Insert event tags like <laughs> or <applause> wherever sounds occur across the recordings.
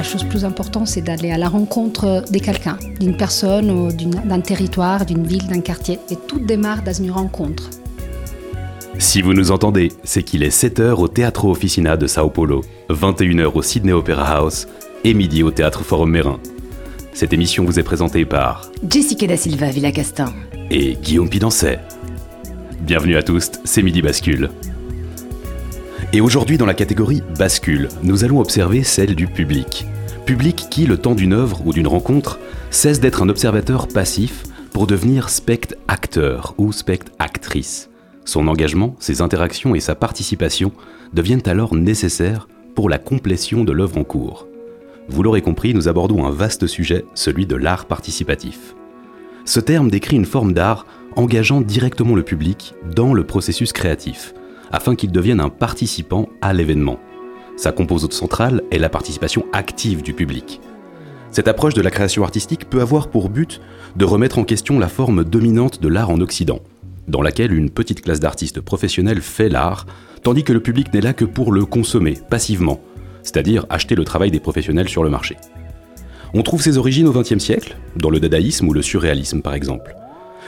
La chose plus importante, c'est d'aller à la rencontre de quelqu'un, d'une personne, d'un territoire, d'une ville, d'un quartier. Et tout démarre dans une rencontre. Si vous nous entendez, c'est qu'il est 7h au Teatro Officina de Sao Paulo, 21h au Sydney Opera House et midi au Théâtre Forum Mérin. Cette émission vous est présentée par Jessica da Silva Villacastin. et Guillaume Pidancet. Bienvenue à tous, c'est Midi Bascule. Et aujourd'hui, dans la catégorie Bascule, nous allons observer celle du public. Public qui, le temps d'une œuvre ou d'une rencontre, cesse d'être un observateur passif pour devenir spect-acteur ou spect-actrice. Son engagement, ses interactions et sa participation deviennent alors nécessaires pour la complétion de l'œuvre en cours. Vous l'aurez compris, nous abordons un vaste sujet, celui de l'art participatif. Ce terme décrit une forme d'art engageant directement le public dans le processus créatif, afin qu'il devienne un participant à l'événement. Sa composante centrale est la participation active du public. Cette approche de la création artistique peut avoir pour but de remettre en question la forme dominante de l'art en Occident, dans laquelle une petite classe d'artistes professionnels fait l'art, tandis que le public n'est là que pour le consommer passivement, c'est-à-dire acheter le travail des professionnels sur le marché. On trouve ses origines au XXe siècle, dans le dadaïsme ou le surréalisme par exemple.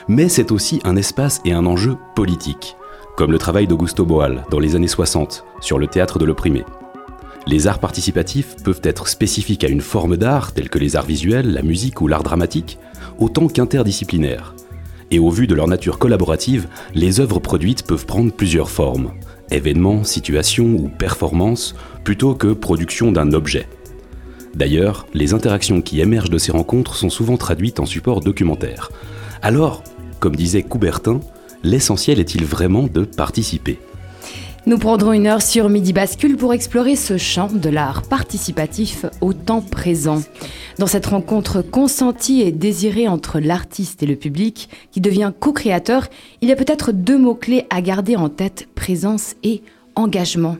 Mais c'est aussi un espace et un enjeu politique, comme le travail d'Augusto Boal dans les années 60 sur le théâtre de l'opprimé. Les arts participatifs peuvent être spécifiques à une forme d'art, telle que les arts visuels, la musique ou l'art dramatique, autant qu'interdisciplinaires. Et au vu de leur nature collaborative, les œuvres produites peuvent prendre plusieurs formes événements, situations ou performances, plutôt que production d'un objet. D'ailleurs, les interactions qui émergent de ces rencontres sont souvent traduites en support documentaire. Alors, comme disait Coubertin, l'essentiel est-il vraiment de participer? Nous prendrons une heure sur Midi Bascule pour explorer ce champ de l'art participatif au temps présent. Dans cette rencontre consentie et désirée entre l'artiste et le public, qui devient co-créateur, il y a peut-être deux mots-clés à garder en tête, présence et engagement.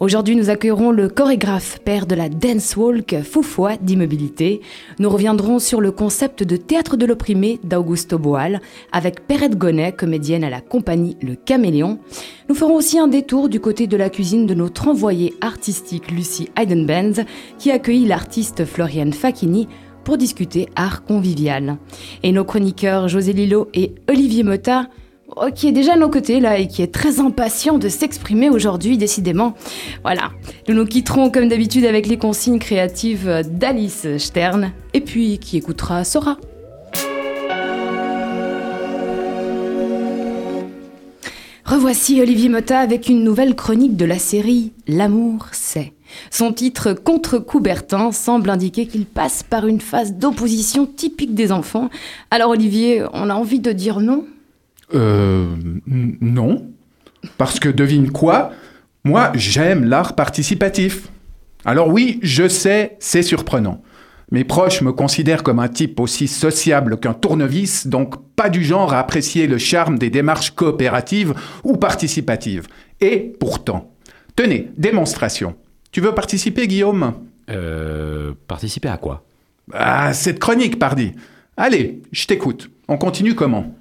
Aujourd'hui, nous accueillerons le chorégraphe, père de la dance walk, Foufoua d'immobilité. Nous reviendrons sur le concept de théâtre de l'opprimé d'Augusto Boal, avec Perrette Gonnet, comédienne à la compagnie Le Caméléon. Nous ferons aussi un détour du côté de la cuisine de notre envoyée artistique Lucie Heidenbenz, qui accueillit l'artiste Floriane Facchini pour discuter art convivial. Et nos chroniqueurs José Lillo et Olivier Motta qui est déjà à nos côtés là et qui est très impatient de s'exprimer aujourd'hui, décidément. Voilà, nous nous quitterons comme d'habitude avec les consignes créatives d'Alice Stern et puis qui écoutera Sora. Revoici Olivier Motta avec une nouvelle chronique de la série L'amour c'est. Son titre Contre Coubertin semble indiquer qu'il passe par une phase d'opposition typique des enfants. Alors Olivier, on a envie de dire non? Euh. Non. Parce que devine quoi? Moi, j'aime l'art participatif. Alors oui, je sais, c'est surprenant. Mes proches me considèrent comme un type aussi sociable qu'un tournevis, donc pas du genre à apprécier le charme des démarches coopératives ou participatives. Et pourtant, tenez, démonstration. Tu veux participer, Guillaume? Euh. Participer à quoi? Ah, cette chronique, pardi. Allez, je t'écoute. On continue comment?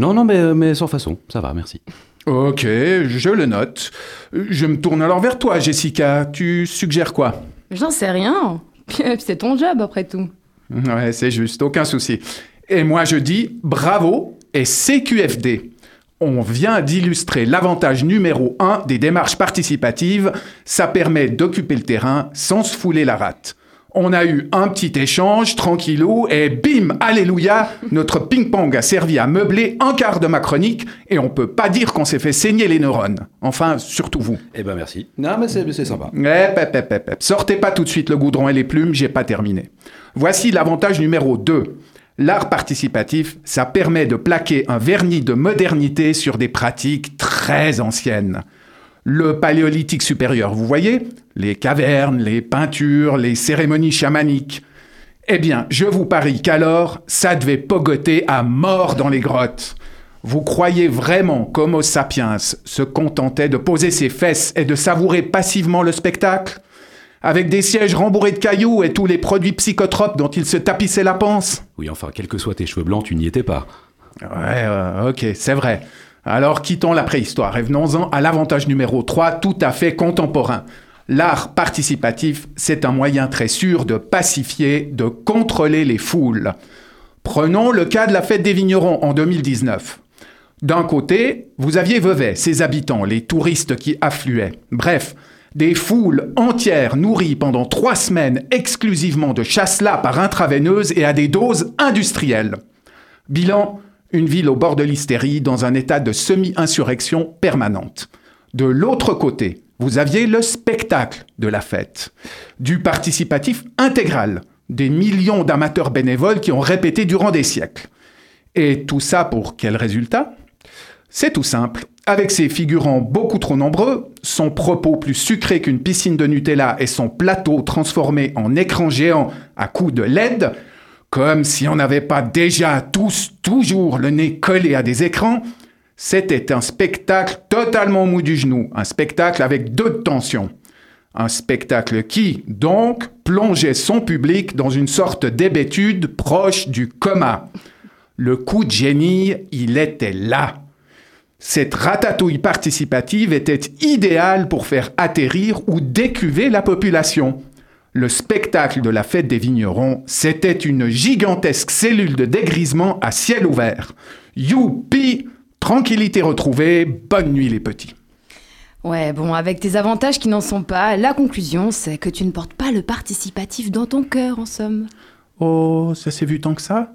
Non, non, mais, mais sans façon, ça va, merci. Ok, je le note. Je me tourne alors vers toi, Jessica. Tu suggères quoi? J'en sais rien. <laughs> C'est ton job après tout. Ouais, c'est juste, aucun souci. Et moi je dis bravo et CQFD. On vient d'illustrer l'avantage numéro un des démarches participatives. Ça permet d'occuper le terrain sans se fouler la rate. On a eu un petit échange, tranquillou, et bim, alléluia, notre ping-pong a servi à meubler un quart de ma chronique, et on peut pas dire qu'on s'est fait saigner les neurones. Enfin, surtout vous. Eh ben merci. Non, mais c'est sympa. Hep, hep, hep, hep. Sortez pas tout de suite le goudron et les plumes, j'ai pas terminé. Voici l'avantage numéro 2. L'art participatif, ça permet de plaquer un vernis de modernité sur des pratiques très anciennes. Le paléolithique supérieur, vous voyez Les cavernes, les peintures, les cérémonies chamaniques. Eh bien, je vous parie qu'alors, ça devait pogoter à mort dans les grottes. Vous croyez vraiment qu'Homo sapiens se contentait de poser ses fesses et de savourer passivement le spectacle? Avec des sièges rembourrés de cailloux et tous les produits psychotropes dont il se tapissait la panse? Oui, enfin, quels que soient tes cheveux blancs, tu n'y étais pas. Ouais, ok, c'est vrai. Alors quittons la préhistoire et venons-en à l'avantage numéro 3, tout à fait contemporain. L'art participatif, c'est un moyen très sûr de pacifier, de contrôler les foules. Prenons le cas de la fête des vignerons en 2019. D'un côté, vous aviez Vevey, ses habitants, les touristes qui affluaient. Bref, des foules entières nourries pendant trois semaines exclusivement de chasse-là par intraveineuse et à des doses industrielles. Bilan, une ville au bord de l'hystérie dans un état de semi-insurrection permanente. De l'autre côté, vous aviez le spectacle de la fête, du participatif intégral, des millions d'amateurs bénévoles qui ont répété durant des siècles. Et tout ça pour quel résultat? C'est tout simple. Avec ses figurants beaucoup trop nombreux, son propos plus sucré qu'une piscine de Nutella et son plateau transformé en écran géant à coups de LED, comme si on n'avait pas déjà tous toujours le nez collé à des écrans, c'était un spectacle totalement mou du genou, un spectacle avec deux tensions. Un spectacle qui, donc, plongeait son public dans une sorte d'hébétude proche du coma. Le coup de génie, il était là. Cette ratatouille participative était idéale pour faire atterrir ou décuver la population. Le spectacle de la fête des vignerons, c'était une gigantesque cellule de dégrisement à ciel ouvert. Youpi Tranquillité retrouvée, bonne nuit les petits. Ouais, bon, avec tes avantages qui n'en sont pas, la conclusion, c'est que tu ne portes pas le participatif dans ton cœur, en somme. Oh, ça s'est vu tant que ça?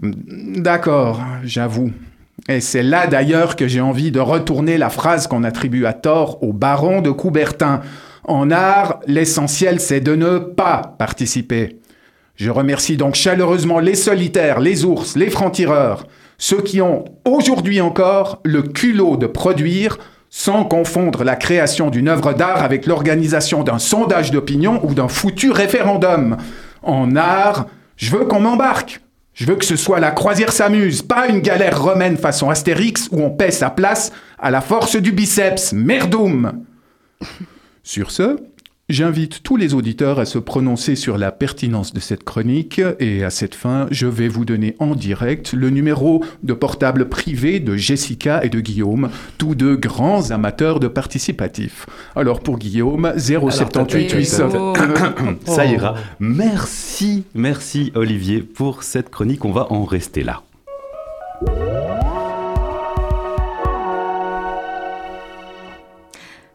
D'accord, j'avoue. Et c'est là d'ailleurs que j'ai envie de retourner la phrase qu'on attribue à tort au baron de Coubertin. En art, l'essentiel c'est de ne pas participer. Je remercie donc chaleureusement les solitaires, les ours, les francs-tireurs, ceux qui ont aujourd'hui encore le culot de produire sans confondre la création d'une œuvre d'art avec l'organisation d'un sondage d'opinion ou d'un foutu référendum. En art, je veux qu'on m'embarque. Je veux que ce soit la croisière s'amuse, pas une galère romaine façon Astérix où on paie sa place à la force du biceps. Merdoum Sur ce, j'invite tous les auditeurs à se prononcer sur la pertinence de cette chronique et à cette fin, je vais vous donner en direct le numéro de portable privé de Jessica et de Guillaume, tous deux grands amateurs de participatif. Alors pour Guillaume, 078 800. <coughs> Ça ira. Merci, merci Olivier pour cette chronique. On va en rester là.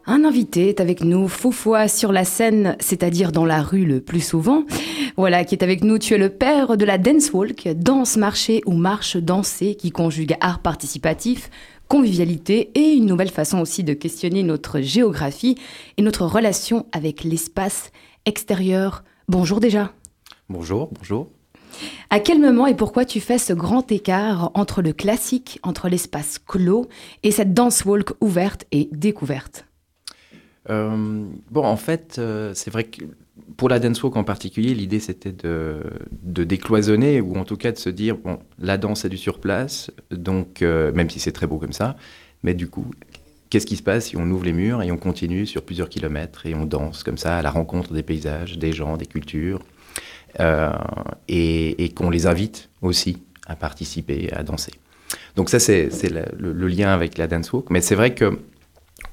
Un invité est avec nous, faux sur la scène, c'est-à-dire dans la rue le plus souvent. Voilà, qui est avec nous. Tu es le père de la dance walk, danse marché ou marche dansée, qui conjugue art participatif, convivialité et une nouvelle façon aussi de questionner notre géographie et notre relation avec l'espace extérieur. Bonjour déjà. Bonjour, bonjour. À quel moment et pourquoi tu fais ce grand écart entre le classique, entre l'espace clos et cette dance walk ouverte et découverte? Euh, bon, en fait, euh, c'est vrai que pour la dance walk en particulier, l'idée c'était de, décloisonner ou en tout cas de se dire bon, la danse est du surplace, donc euh, même si c'est très beau comme ça, mais du coup, qu'est-ce qui se passe si on ouvre les murs et on continue sur plusieurs kilomètres et on danse comme ça à la rencontre des paysages, des gens, des cultures, et, qu'on les invite aussi à participer, à danser. Donc ça, c'est le, lien avec la dance walk. Mais c'est vrai que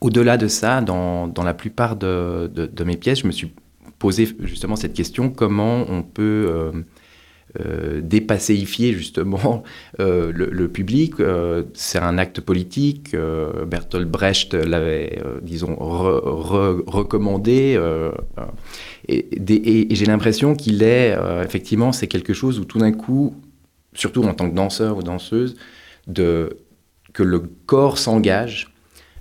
au-delà de ça, dans, la plupart de, mes pièces, je me suis posé justement cette question comment on peut euh, euh, dépasséifier justement euh, le, public. c'est un acte politique. Bertolt Brecht l'avait, disons, recommandé. et, et j'ai l'impression qu'il est, effectivement, c'est quelque chose où tout d'un coup, surtout en tant que danseur ou danseuse, de, que le corps s'engage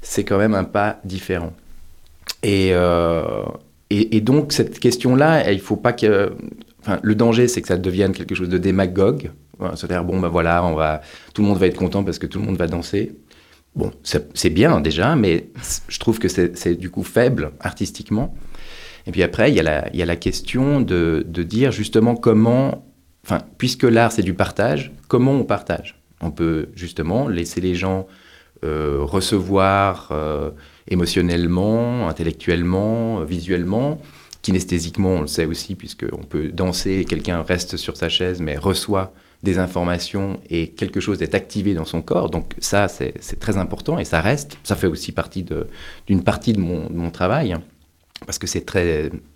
c'est quand même un pas différent. Euh, et, et, donc, cette question-là, il faut pas que. Le danger, c'est que ça devienne quelque chose de démagogue. C'est-à-dire, bon, ben voilà, on va, tout le monde va être content parce que tout le monde va danser. Bon, c'est bien déjà, mais je trouve que c'est du coup faible artistiquement. Et puis après, il y a la, il y a la question de, de dire justement comment, enfin, puisque l'art c'est du partage, comment on partage? On peut justement laisser les gens recevoir euh, émotionnellement, intellectuellement, visuellement, kinesthésiquement, on le sait aussi, puisqu'on peut danser et quelqu'un reste sur sa chaise mais reçoit des informations et quelque chose est activé dans son corps. Donc ça, c'est très important et ça reste. Ça fait aussi partie d'une partie de mon, travail hein, parce que c'est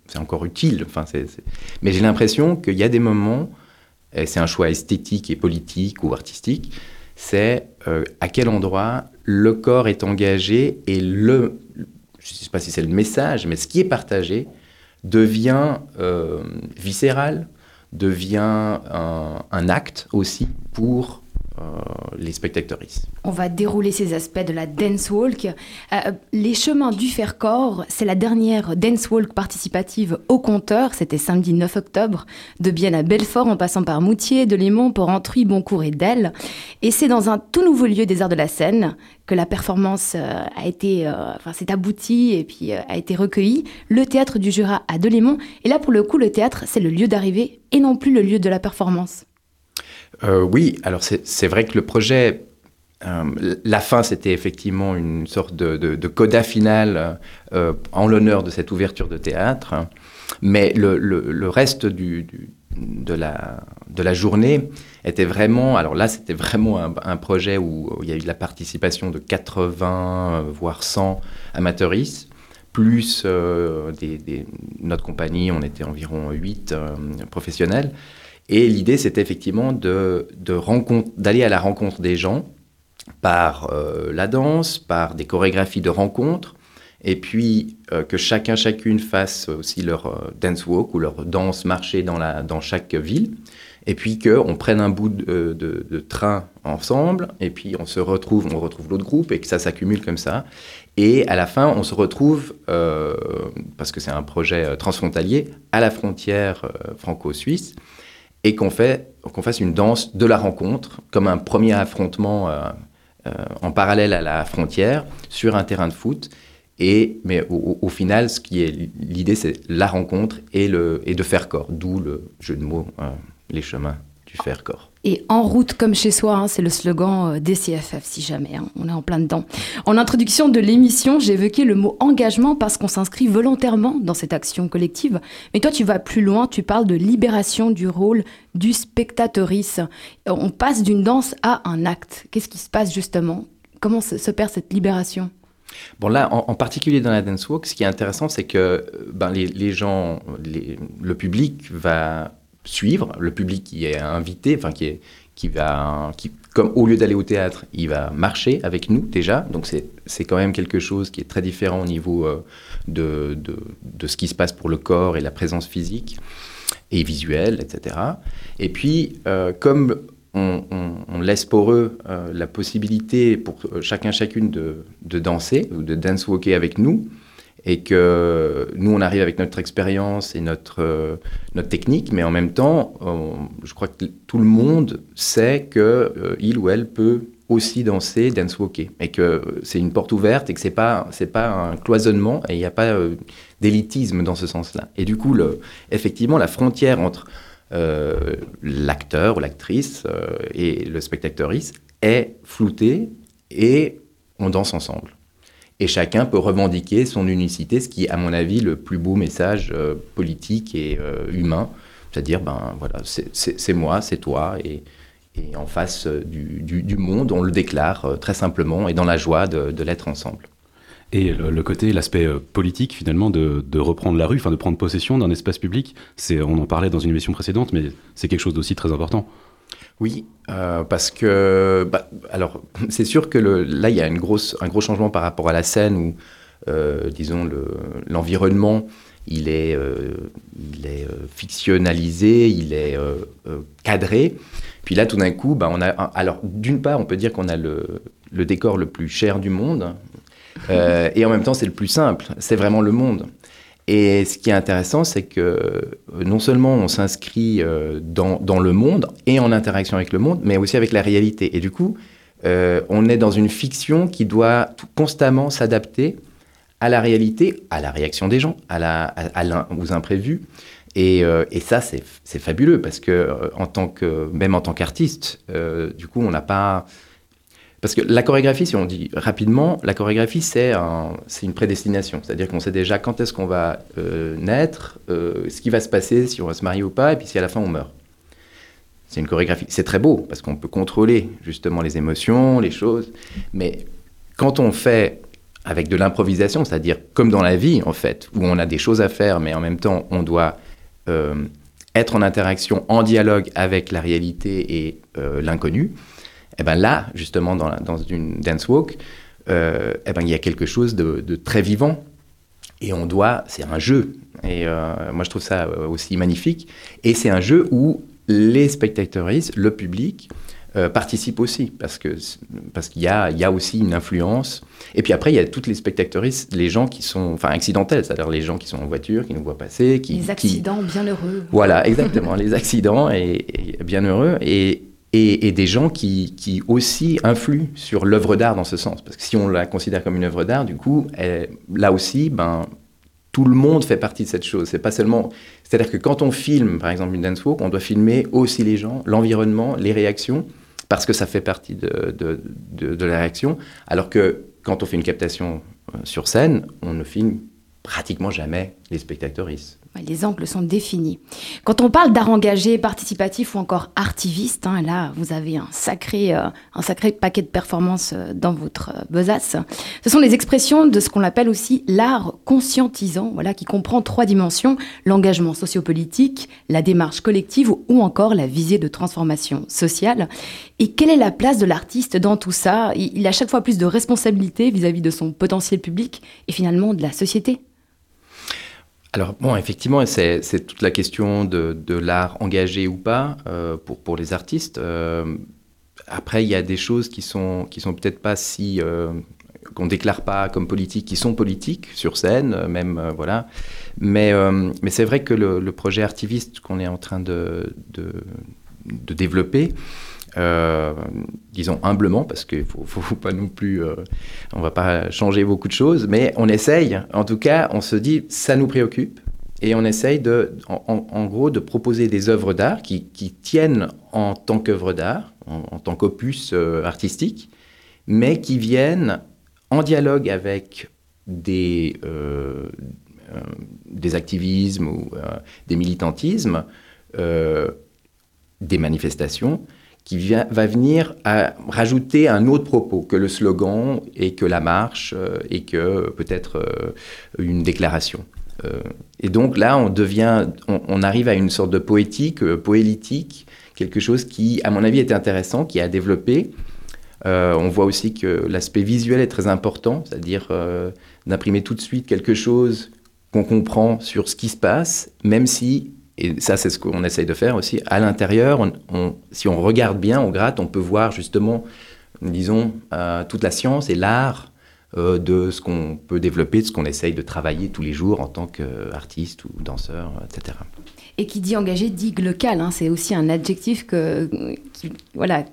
c'est encore utile. Enfin, Mais j'ai l'impression qu'il y a des moments, et c'est un choix esthétique et politique ou artistique, c'est euh, à quel endroit le corps est engagé et le, je ne sais pas si c'est le message, mais ce qui est partagé devient euh, viscéral, devient un, acte aussi pour les spectatrices. On va dérouler ces aspects de la dance walk. Euh, les chemins du Faire-Corps, c'est la dernière dance walk participative au compteur. C'était samedi 9 octobre, de Bienne à Belfort, en passant par Moutier, de Lémont, Port-Entruy, Boncourt et Delle. Et c'est dans un tout nouveau lieu des arts de la scène que la performance euh, a été, enfin, s'est aboutie et puis a été recueillie. Le théâtre du Jura à Delémont. Et là, pour le coup, le théâtre, c'est le lieu d'arrivée et non plus le lieu de la performance. Euh, oui, alors c'est vrai que le projet, euh, la fin, c'était effectivement une sorte de, coda final euh, en l'honneur de cette ouverture de théâtre. Mais le, reste de, la, journée était vraiment. Alors là, c'était vraiment un, projet où, il y a eu la participation de 80, voire 100 amateuristes plus notre compagnie, on était environ 8 professionnels. Et l'idée, c'était effectivement de, d'aller à la rencontre des gens par euh, la danse, par des chorégraphies de rencontres, et puis euh, que chacun, chacune fasse aussi leur euh, dance walk ou leur danse marché dans, la, dans chaque ville, et puis qu'on prenne un bout de, de, train ensemble, et puis on se retrouve, on retrouve l'autre groupe, et que ça s'accumule comme ça. Et à la fin, on se retrouve, parce que c'est un projet transfrontalier, à la frontière franco-suisse, et qu'on fait, qu'on fasse une danse de la rencontre, comme un premier affrontement euh, euh, en parallèle à la frontière sur un terrain de foot. Et, mais au, final, ce qui est l'idée, c'est la rencontre et, le, et de faire corps, d'où le jeu de mots, euh, les chemins du faire corps. Et en route comme chez soi, hein, c'est le slogan euh, des CFF si jamais, hein, on est en plein dedans. En introduction de l'émission, j'ai évoqué le mot engagement parce qu'on s'inscrit volontairement dans cette action collective. Mais toi, tu vas plus loin, tu parles de libération du rôle du spectatrice. On passe d'une danse à un acte. Qu'est-ce qui se passe justement? Comment se, perd cette libération? Bon là, en, particulier dans la dance walk, ce qui est intéressant, c'est que euh, ben, les, gens, le public va suivre, le public qui est invité, enfin qui est qui va, qui, comme au lieu d'aller au théâtre, il va marcher avec nous déjà. Donc c'est quand même quelque chose qui est très différent au niveau euh, de, de, de, ce qui se passe pour le corps et la présence physique et visuelle, etc. Et puis, euh, comme on, laisse pour eux euh, la possibilité pour chacun chacune de, de danser ou de dance walker avec nous, et que nous, on arrive avec notre expérience et notre, euh, notre technique, mais en même temps, je crois que tout le monde sait qu'il euh, ou elle peut aussi danser, dance walker, et que c'est une porte ouverte et que c'est pas c'est pas un cloisonnement et il n'y a pas euh, d'élitisme dans ce sens-là. Et du coup, le, effectivement, la frontière entre l'acteur ou l'actrice et le spectateuriste est floutée et on danse ensemble et chacun peut revendiquer son unicité, ce qui est, à mon avis, le plus beau message euh, politique et euh, humain. C'est-à-dire, ben voilà, c'est moi, c'est toi, et, en face euh, du, monde, on le déclare très simplement et dans la joie de, de l'être ensemble. Et le, côté, l'aspect politique finalement de, de, reprendre la rue, enfin de prendre possession d'un espace public, c'est, on en parlait dans une émission précédente, mais c'est quelque chose d'aussi très important. Oui, euh, parce que, bah, alors, <laughs> c'est sûr que là, il y a un gros changement par rapport à la scène où, euh, disons, l'environnement, il est, euh, il est fictionnalisé, il est cadré. Puis là, tout d'un coup, bah, on a, alors, d'une part, on peut dire qu'on a le, le, décor le plus cher du monde, et en même temps, c'est le plus simple. C'est vraiment le monde. Et ce qui est intéressant, c'est que euh, non seulement on s'inscrit euh, dans, le monde et en interaction avec le monde, mais aussi avec la réalité. Et du coup, euh, on est dans une fiction qui doit constamment s'adapter à la réalité, à la réaction des gens, à aux imprévus. Et, ça, c'est fabuleux parce que, en tant que, même en tant qu'artiste, du coup, on n'a pas. Parce que la chorégraphie, si on dit rapidement, la chorégraphie, c'est un- c'est une prédestination. C'est-à-dire qu'on sait déjà quand est-ce qu'on va euh, naître, euh, ce qui va se passer, si on va se marier ou pas, et puis si à la fin on meurt. C'est une chorégraphie. C'est très beau parce qu'on peut contrôler justement les émotions, les choses. Mais quand on fait avec de l'improvisation, c'est-à-dire comme dans la vie en fait, où on a des choses à faire, mais en même temps on doit euh, être en interaction, en dialogue avec la réalité et l'inconnu, et ben là, justement, dans, la- dans une dance walk, euh, eh ben, il y a quelque chose de, de très vivant. Et on doit, c'est un jeu. Et euh, moi, je trouve ça euh, aussi magnifique. Et c'est un jeu où les spectateurs, le public, euh, participent aussi. Parce que parce qu'il y a, il y a aussi une influence. Et puis après, il y a toutes les spectateurs, les gens qui sont, enfin, accidentels, c'est-à-dire les gens qui sont en voiture, qui nous voient passer, qui, Les qui- accidents bien heureux. voilà, exactement, les accidents et, et bien heureux et, et, des gens qui, qui aussi influent sur l'œuvre d'art dans ce sens. Parce que si on la considère comme une œuvre d'art, du coup, là aussi, ben, tout le monde fait partie de cette chose. C'est pas seulement, c'est-à-dire que quand on filme, par exemple, une dance walk, on doit filmer aussi les gens, l'environnement, les réactions, parce que ça fait partie de, de, de- de la réaction. Alors que quand on fait une captation euh, sur scène, on ne filme pratiquement jamais les spectateuristes. Les angles sont définis. Quand on parle d'art engagé, participatif ou encore artiviste, hein, là, vous avez un sacré, euh, paquet de performances euh, dans votre euh, besace. Ce sont les expressions de ce qu'on appelle aussi l'art conscientisant, voilà, qui comprend trois dimensions l'engagement sociopolitique, la démarche collective ou, encore la visée de transformation sociale. Et quelle est la place de l'artiste dans tout ça? Il, il a chaque fois plus de responsabilités vis-à-vis de son potentiel public et finalement de la société. Alors, bon, effectivement, c'est toute la question de, l'art engagé ou pas euh, pour, pour les artistes. Euh, après, il y a des choses qui sont, qui sont peut-être pas si. euh, qu'on déclare pas comme politiques, qui sont politiques sur scène, euh, même, voilà. Mais, mais c'est vrai que le, projet artiviste qu'on est en train de, de développer, euh, disons humblement, parce qu'il faut, faut, pas non plus, euh, on va pas changer beaucoup de choses, mais on essaye. En tout cas, on se dit, ça nous préoccupe, et on essaye de, en, gros, de proposer des œuvres d'art qui, tiennent en tant qu'œuvre d'art, en, tant qu'opus euh, artistique, mais qui viennent en dialogue avec des, euh, des activismes ou des militantismes, des manifestations, qui va venir à rajouter un autre propos que le slogan et que la marche euh, et que peut-être euh, une déclaration. Euh, et donc là, on devient, on, arrive à une sorte de poétique, euh, poélitique, quelque chose qui, à mon avis, est intéressant, qui a développé. Euh, on voit aussi que l'aspect visuel est très important, c'est-à-dire euh, d'imprimer tout de suite quelque chose qu'on comprend sur ce qui se passe, même si, et ça c'est ce qu'on essaye de faire aussi, à l'intérieur, si on regarde bien, on gratte, on peut voir justement, disons, euh, toute la science et l'art euh, de ce qu'on peut développer, de ce qu'on essaye de travailler tous les jours en tant qu'artiste ou danseur, etc. Et qui dit engagé dit local. Hein, c'est aussi un adjectif que, voilà,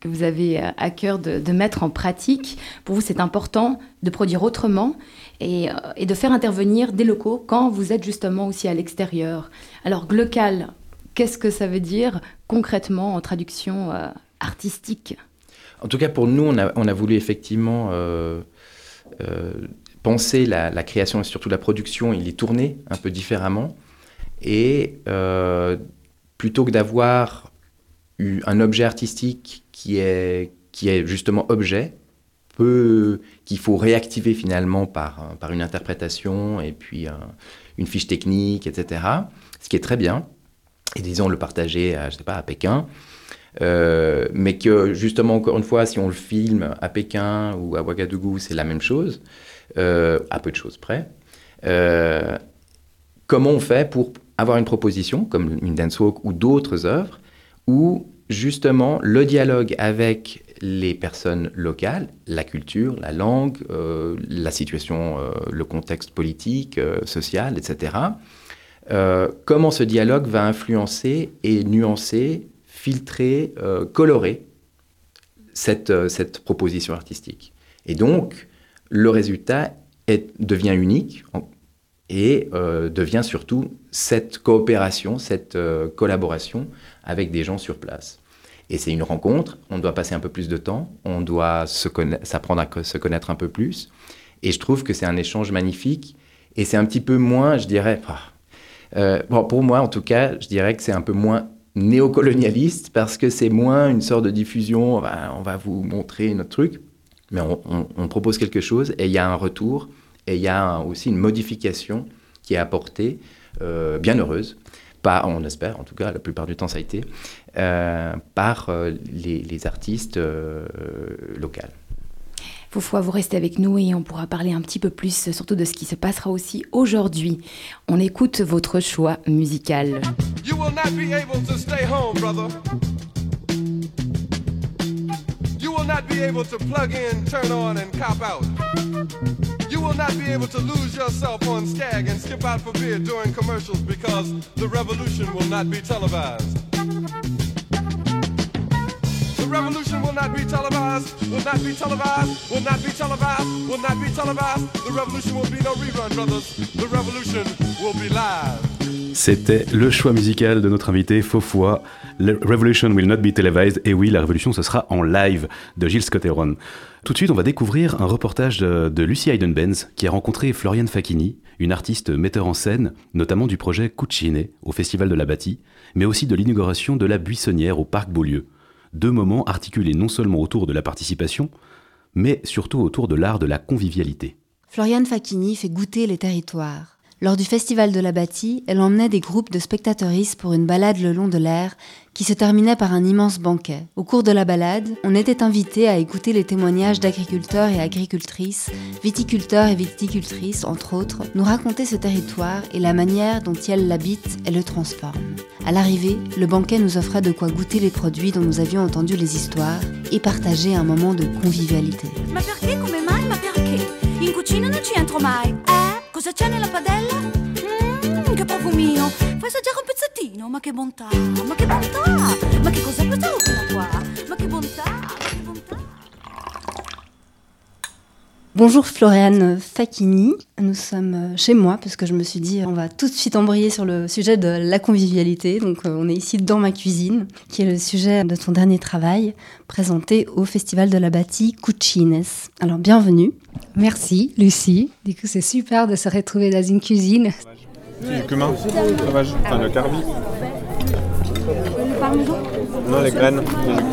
que vous avez à cœur de mettre en pratique. Pour vous, c'est important de produire autrement et, euh, et de faire intervenir des locaux quand vous êtes justement aussi à l'extérieur. Alors, local, qu'est-ce que ça veut dire concrètement en traduction euh, artistique? En tout cas, pour nous, on a, voulu effectivement euh, penser la, création et surtout la production et les tourner un peu différemment. Et plutôt que d'avoir un objet artistique qui est, qui est justement objet, qu'il faut réactiver finalement par, par une interprétation et puis un- une fiche technique, etc. Ce qui est très bien. Et disons le partager à, je sais pas, à Pékin. Euh, mais que justement, encore une fois, si on le filme à Pékin ou à Ouagadougou, c'est la même chose, euh, à peu de choses près. Euh, comment on fait pour avoir une proposition, comme une dance walk ou d'autres œuvres, où justement le dialogue avec les personnes locales, la culture, la langue, euh, la situation, euh, le contexte politique, euh, social, etc., comment ce dialogue va influencer et nuancer, filtrer, colorer cette, proposition artistique. Et donc, le résultat devient unique, et euh, devient surtout cette coopération, cette euh, collaboration avec des gens sur place. Et c'est une rencontre, on doit passer un peu plus de temps, on doit s'apprendre à se connaître un peu plus. Et je trouve que c'est un échange magnifique. Et c'est un petit peu moins, je dirais, euh, pour moi en tout cas, je dirais que c'est un peu moins néocolonialiste parce que c'est moins une sorte de diffusion, on va, vous montrer notre truc, mais on, propose quelque chose et il y a un retour et il y a aussi une modification qui est apportée, euh, bien heureuse, pas, on espère, en tout cas la plupart du temps ça a été, euh, par euh, les, artistes locaux. Faut vous restez avec nous et on pourra parler un petit peu plus, surtout de ce qui se passera aussi aujourd'hui. On écoute votre choix musical. You will not be able to stay home, brother. You will not be able to plug in, turn on, and cop out. You will not be able to lose yourself on Skag and skip out for beer during commercials because the revolution will not be televised. The revolution will not be televised, will not be televised, will not be televised, will not be televised. The revolution will be no rerun, brothers. The revolution will be live. C'était le choix musical de notre invité Fofoi. Revolution will not be televised. Et oui, la révolution, ce sera en live de Gilles Scott Heron. Tout de suite, on va découvrir un reportage de, de Lucie Hayden-Benz qui a rencontré Floriane Facchini, une artiste metteur en scène, notamment du projet Cucine au Festival de la Bâtie, mais aussi de l'inauguration de la Buissonnière au Parc Beaulieu deux moments articulés non seulement autour de la participation, mais surtout autour de l'art de la convivialité. Floriane Facchini fait goûter les territoires. Lors du Festival de la Bâtie, elle emmenait des groupes de spectateuristes pour une balade le long de l'air qui se terminait par un immense banquet. Au cours de la balade, on était invité à écouter les témoignages d'agriculteurs et agricultrices, viticulteurs et viticultrices, entre autres, nous raconter ce territoire et la manière dont ils l'habitent et le transforment. À l'arrivée, le banquet nous offrait de quoi goûter les produits dont nous avions entendu les histoires et partager un moment de convivialité. Cosa c'è nella padella? Mmm, che profumino! Fai assaggiare un pezzettino, ma che bontà! Ma che bontà! Ma che cos'è questa ultima qua? Ma che bontà! Bonjour Floriane Facchini, nous sommes chez moi parce que je me suis dit on va tout de suite embrayer sur le sujet de la convivialité. Donc euh, on est ici dans ma cuisine qui est le sujet de ton dernier travail présenté au Festival de la Bâtie Cucines. Alors bienvenue. Merci Lucie, du coup c'est super de se retrouver dans une cuisine. C'est du cumin sauvage, enfin le parmesan Non les graines,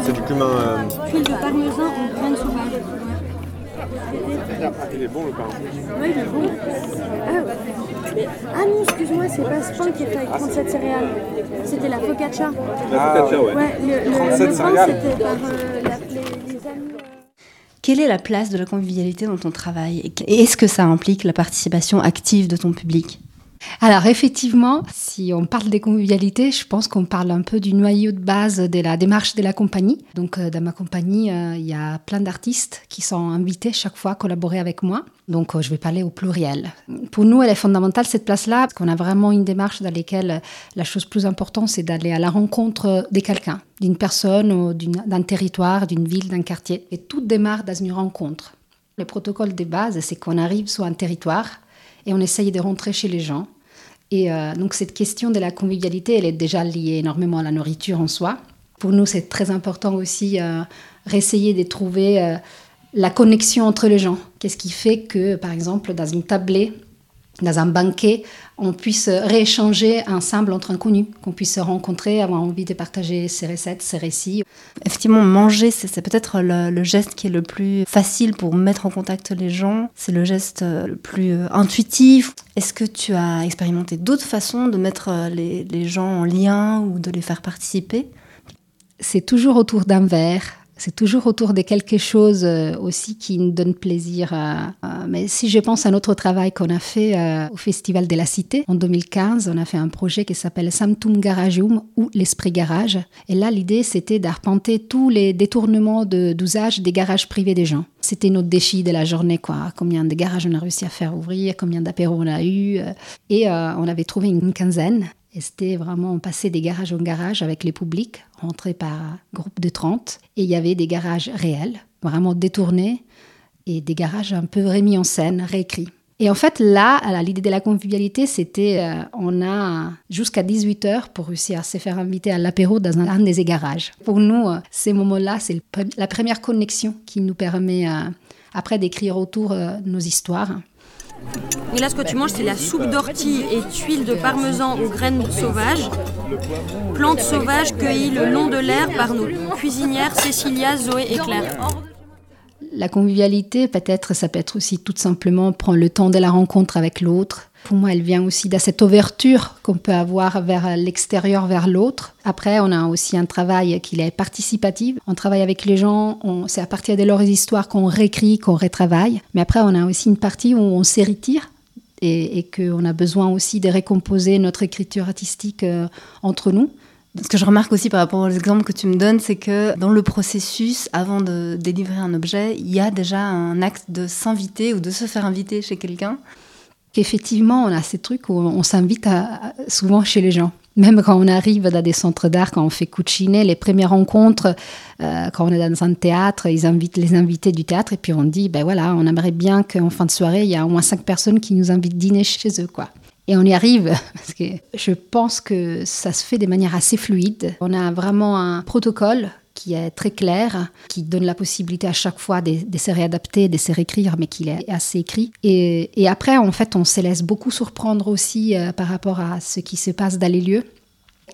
c'est du cumin. Euh... Huile de parmesan. Il est bon le pain. Oui, il est bon. Ah, non, excuse-moi, c'est pas ce pain qui est avec 37 céréales. C'était la focaccia. La focaccia, ouais. ouais le, 37 le céréales. c'était par euh, la, les, les amis. Euh. Quelle est la place de la convivialité dans ton travail? Et est-ce que ça implique la participation active de ton public? Alors effectivement, si on parle des convivialités, je pense qu'on parle un peu du noyau de base de la démarche de la compagnie. Donc euh, dans ma compagnie, euh, il y a plein d'artistes qui sont invités chaque fois à collaborer avec moi. Donc euh, je vais parler au pluriel. Pour nous, elle est fondamentale cette place-là, parce qu'on a vraiment une démarche dans laquelle la chose plus importante, c'est d'aller à la rencontre de quelqu'un, d'une personne, d'un territoire, d'une ville, d'un quartier. Et tout démarre dans une rencontre. Le protocole de base, c'est qu'on arrive sur un territoire et on essaye de rentrer chez les gens. Et euh, donc cette question de la convivialité, elle est déjà liée énormément à la nourriture en soi. Pour nous, c'est très important aussi euh, essayer de trouver euh, la connexion entre les gens. Qu'est-ce qui fait que, par exemple, dans une tablée, dans un banquet, on puisse rééchanger ensemble entre inconnus, qu'on puisse se rencontrer, avoir envie de partager ses recettes, ses récits. Effectivement, manger, c'est peut-être le, geste qui est le plus facile pour mettre en contact les gens. C'est le geste euh, le plus euh, intuitif. Est-ce que tu as expérimenté d'autres façons de mettre euh, les, les gens en lien ou de les faire participer? C'est toujours autour d'un verre c'est toujours autour de quelque chose euh, aussi qui nous donne plaisir. mais si je pense à notre travail qu'on a fait euh, au Festival de la Cité en 2015, on a fait un projet qui s'appelle Samtum Garagium ou l'Esprit Garage. Et là, l'idée, c'était d'arpenter tous les détournements d'usage des garages privés des gens. C'était notre défi de la journée, quoi. Combien de garages on a réussi à faire ouvrir, combien d'apéros on a eu. Euh. Et on avait trouvé une quinzaine. Et c'était vraiment, on passait des garages en garage avec les publics, rentrés par groupe de 30. Et il y avait des garages réels, vraiment détournés, et des garages un peu remis en scène, réécrits. Et en fait, là, l'idée de la convivialité, c'était euh, on a jusqu'à 18 heures pour réussir à se faire inviter à l'apéro dans un, des égarages. Pour nous, euh, ces moments-là, c'est la première connexion qui nous permet euh, après d'écrire autour nos histoires. Et là, ce que tu manges, c'est la soupe d'ortie et tuiles de parmesan aux graines sauvages. Plantes sauvages cueillies le long de l'air par nos cuisinières Cécilia, Zoé et Claire. La convivialité, peut-être, ça peut être aussi tout simplement prendre le temps de la rencontre avec l'autre. Pour moi, elle vient aussi de cette ouverture qu'on peut avoir vers l'extérieur, vers l'autre. Après, on a aussi un travail qui est participatif. On travaille avec les gens, c'est à partir de leurs histoires qu'on réécrit, qu'on retravaille. Mais après, on a aussi une partie où on s'hérite et, et qu'on a besoin aussi de récomposer notre écriture artistique euh, entre nous. Ce que je remarque aussi par rapport aux exemples que tu me donnes, c'est que dans le processus, avant de délivrer un objet, il y a déjà un acte de s'inviter ou de se faire inviter chez quelqu'un. Effectivement, on a ces trucs où on s'invite souvent chez les gens. Même quand on arrive dans des centres d'art, quand on fait cuciner, les premières rencontres, euh, quand on est dans un théâtre, ils invitent les invités du théâtre et puis on dit, ben voilà, on aimerait bien qu'en fin de soirée, il y a au moins cinq personnes qui nous invitent dîner chez eux, quoi. Et on y arrive, <laughs> parce que je pense que ça se fait de manière assez fluide. On a vraiment un protocole qui est très clair, qui donne la possibilité à chaque fois de, se réadapter, de se réécrire, mais qui est assez écrit. Et, après, en fait, on se laisse beaucoup surprendre aussi euh, par rapport à ce qui se passe dans les lieux.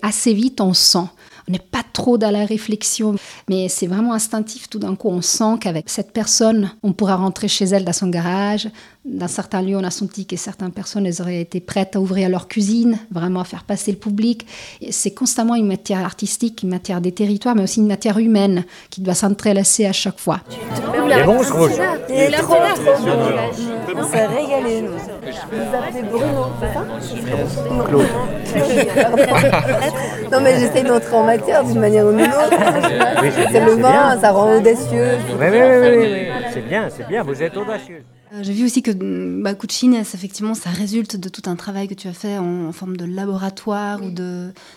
Assez vite, on sent on n'est pas trop dans la réflexion, mais c'est vraiment instinctif. Tout d'un coup, on sent qu'avec cette personne, on pourra rentrer chez elle dans son garage. Dans certains lieux, on a senti que certaines personnes elles auraient été prêtes à ouvrir leur cuisine, vraiment à faire passer le public. C'est constamment une matière artistique, une matière des territoires, mais aussi une matière humaine qui doit s'entrelacer à chaque fois. Il est bon ce rouge Il est trop. On s'est régalé, nous. Vous appelez Bruno, c'est ça Claude. non, mais j'essaye d'entrer en matière d'une manière ou d'une autre. c'est le vin, ça rend audacieux. Oui, oui, oui, oui. c'est bien, c'est bien, vous êtes audacieux. Euh, j'ai vu aussi que bah, effectivement, ça résulte de tout un travail que tu as fait en, forme de laboratoire ou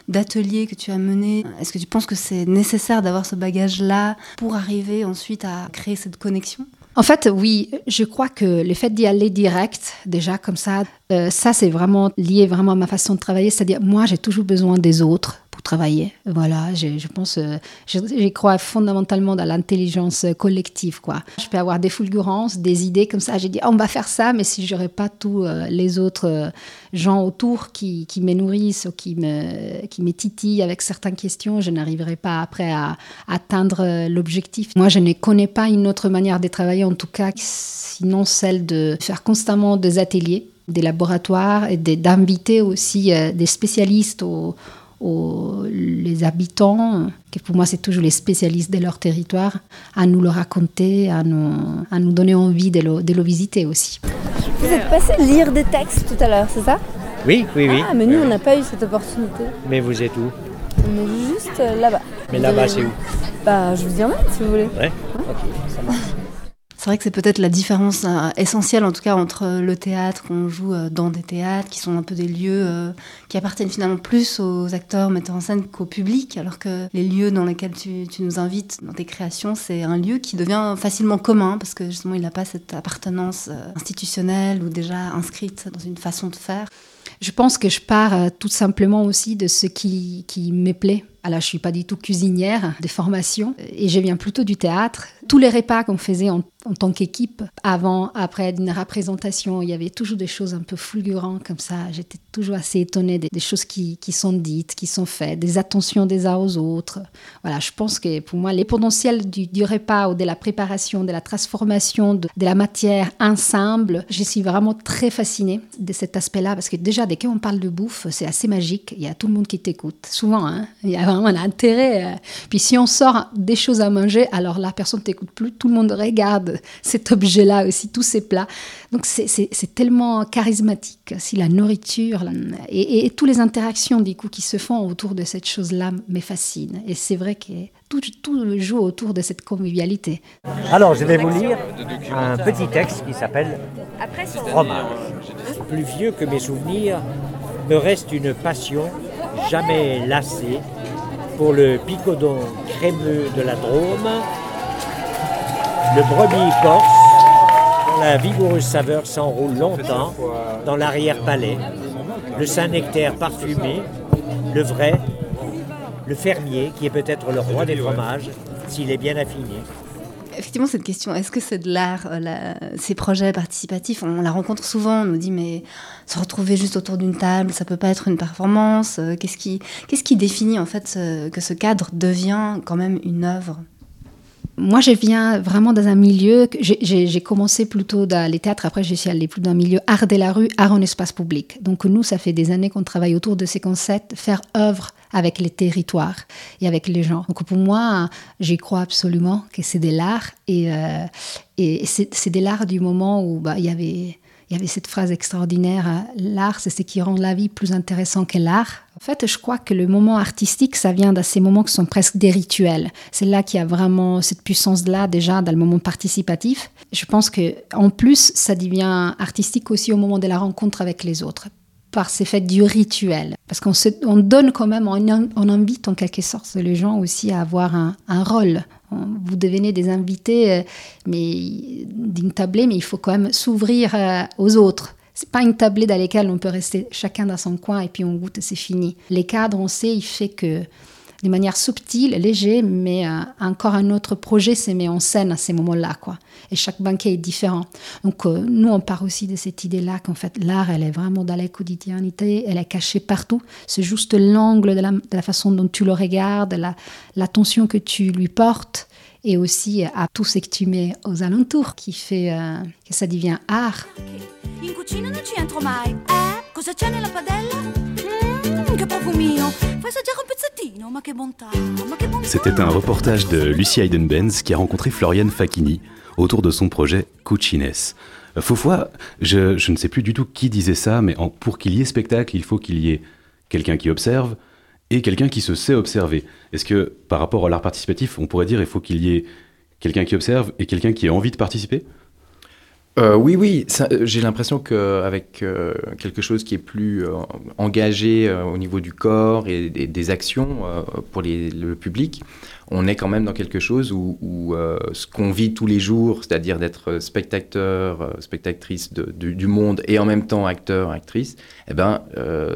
d'atelier que tu as mené. Est-ce que tu penses que c'est nécessaire d'avoir ce bagage-là pour arriver ensuite à créer cette connexion? En fait, oui, je crois que le fait d'y aller direct, déjà comme ça, euh, ça c'est vraiment lié vraiment à ma façon de travailler. C'est-à-dire, moi, j'ai toujours besoin des autres travailler. Voilà, je, je pense, euh, je, crois fondamentalement dans l'intelligence collective, quoi. Je peux avoir des fulgurances, des idées comme ça. J'ai dit, on va faire ça, mais si j'aurais pas tous euh, les autres euh, gens autour qui, qui, me nourrissent ou qui me, qui me titillent avec certaines questions, je n'arriverai pas après à, atteindre l'objectif. Moi, je ne connais pas une autre manière de travailler, en tout cas, sinon celle de faire constamment des ateliers des laboratoires et d'inviter aussi des spécialistes au, aux, les habitants, qui pour moi c'est toujours les spécialistes de leur territoire, à nous le raconter, à nous, à nous donner envie de le, de le visiter aussi. Vous êtes passé lire des textes tout à l'heure, c'est ça? Oui, oui, oui. Ah, mais nous on n'a pas eu cette opportunité. Mais vous êtes où? On est juste là-bas. Mais là-bas c'est où? Bah je vous y emmène si vous voulez. Ouais, ok, ça marche. C'est vrai que c'est peut-être la différence euh, essentielle, en tout cas, entre le théâtre qu'on joue euh, dans des théâtres, qui sont un peu des lieux euh, qui appartiennent finalement plus aux acteurs, metteurs en scène qu'au public, alors que les lieux dans lesquels tu, tu nous invites dans tes créations, c'est un lieu qui devient facilement commun, parce que justement, il n'a pas cette appartenance institutionnelle ou déjà inscrite dans une façon de faire. Je pense que je pars tout simplement aussi de ce qui, qui me plaît alors, je suis pas du tout cuisinière de formation et je viens plutôt du théâtre. Tous les repas qu'on faisait en, tant qu'équipe, avant, après une représentation, il y avait toujours des choses un peu fulgurantes comme ça. J'étais toujours assez étonnée des, choses qui, sont dites, qui sont faites, des attentions des uns aux autres. Voilà, je pense que pour moi, les potentiels du, repas ou de la préparation, de la transformation de, la matière ensemble, je suis vraiment très fascinée de cet aspect-là parce que déjà, dès qu'on parle de bouffe, c'est assez magique. Il y a tout le monde qui t'écoute. Souvent, hein, il y a vraiment un intérêt. Euh. Puis si on sort des choses à manger, alors la personne ne t'écoute plus, tout le monde regarde <laughs> cet objet-là aussi, tous ces plats. Donc c'est tellement charismatique. Si la nourriture et, et, toutes les interactions du coup qui se font autour de cette chose-là me fascinent. Et c'est vrai que tout, tout joue autour de cette convivialité. Alors je vais vous lire un petit texte qui s'appelle Fromage. Plus vieux que mes souvenirs, me reste une passion jamais lassée pour le picodon crémeux de la Drôme, le brebis corse la vigoureuse saveur s'enroule longtemps dans l'arrière-palais. Le Saint-Nectaire parfumé, le vrai, le fermier, qui est peut-être le roi des fromages, s'il est bien affiné. Effectivement, cette question, est-ce que c'est de l'art, euh, ces projets participatifs? On la rencontre souvent, on nous dit, mais se retrouver juste autour d'une table, ça peut pas être une performance. euh, Qu'est-ce qui, définit en fait ce- que ce cadre devient quand même une œuvre? Moi, je viens vraiment dans un milieu. J'ai commencé plutôt dans les théâtres, après, je suis allée plus dans un milieu art de la rue, art en espace public. Donc, nous, ça fait des années qu'on travaille autour de ces concepts, faire œuvre avec les territoires et avec les gens. Donc, pour moi, j'y crois absolument que c'est de l'art. Et, euh, c'est de l'art du moment où bah, il y avait. Il y avait cette phrase extraordinaire, hein, l'art, c'est ce qui rend la vie plus intéressante que l'art. En fait, je crois que le moment artistique, ça vient de ces moments qui sont presque des rituels. C'est là qu'il y a vraiment cette puissance-là déjà dans le moment participatif. Je pense que en plus, ça devient artistique aussi au moment de la rencontre avec les autres par ces faits du rituel. Parce qu'on on donne quand même, on, invite en quelque sorte les gens aussi à avoir un rôle. Vous devenez des invités, euh, mais d'une tablée, mais il faut quand même s'ouvrir euh, aux autres. C'est pas une tablée dans laquelle on peut rester chacun dans son coin et puis on goûte c'est fini. Les cadres, on sait, il fait que de manière subtile, léger, mais euh, encore un autre projet se met en scène à ces moments-là, quoi. Et chaque banquet est différent. Donc euh, nous, on part aussi de cette idée-là qu'en fait l'art, elle est vraiment dans la quotidienneté, elle est cachée partout. C'est juste l'angle de la, façon dont tu le regardes, la- l'attention que tu lui portes, et aussi à tout ce que tu mets aux alentours, qui fait euh, que ça devient art. In cucina non. Eh? Cosa padella? C'était un reportage de Lucie Heidenbenz qui a rencontré Floriane Facchini autour de son projet Cucines. Euh, Faufois, je, je ne sais plus du tout qui disait ça, mais pour qu'il y ait spectacle, il faut qu'il y ait quelqu'un qui observe et quelqu'un qui se sait observer. Est-ce que par rapport à l'art participatif, on pourrait dire il faut qu'il y ait quelqu'un qui observe et quelqu'un qui ait envie de participer? Euh, oui, oui, euh, j'ai l'impression qu'avec euh, quelque chose qui est plus euh, engagé au niveau du corps et des, actions pour le public, on est quand même dans quelque chose où, ce qu'on vit tous les jours, c'est-à-dire d'être spectateur, spectatrice du, monde et en même temps acteur, actrice, eh ben,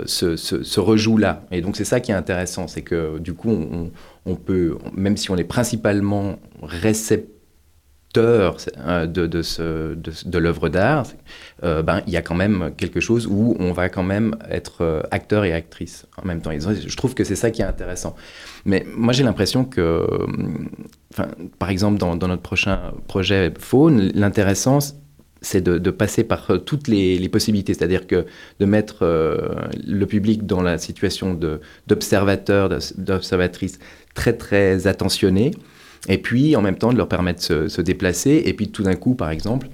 se, rejoue là. Et donc c'est ça qui est intéressant, c'est que du coup, on, on peut, même si on est principalement récepteur euh, de, l'œuvre d'art, euh, ben, il y a quand même quelque chose où on va quand même être euh, acteur et actrice en même temps. Je trouve que c'est ça qui est intéressant. Mais moi, j'ai l'impression que, enfin, par exemple, dans, notre prochain projet Faune, l'intéressant, c'est de, passer par toutes les, possibilités, c'est-à-dire que de mettre le public dans la situation d'observateur, d'obs- d'observatrice très très attentionné, et puis en même temps de leur permettre de se, déplacer, et puis tout d'un coup, par exemple,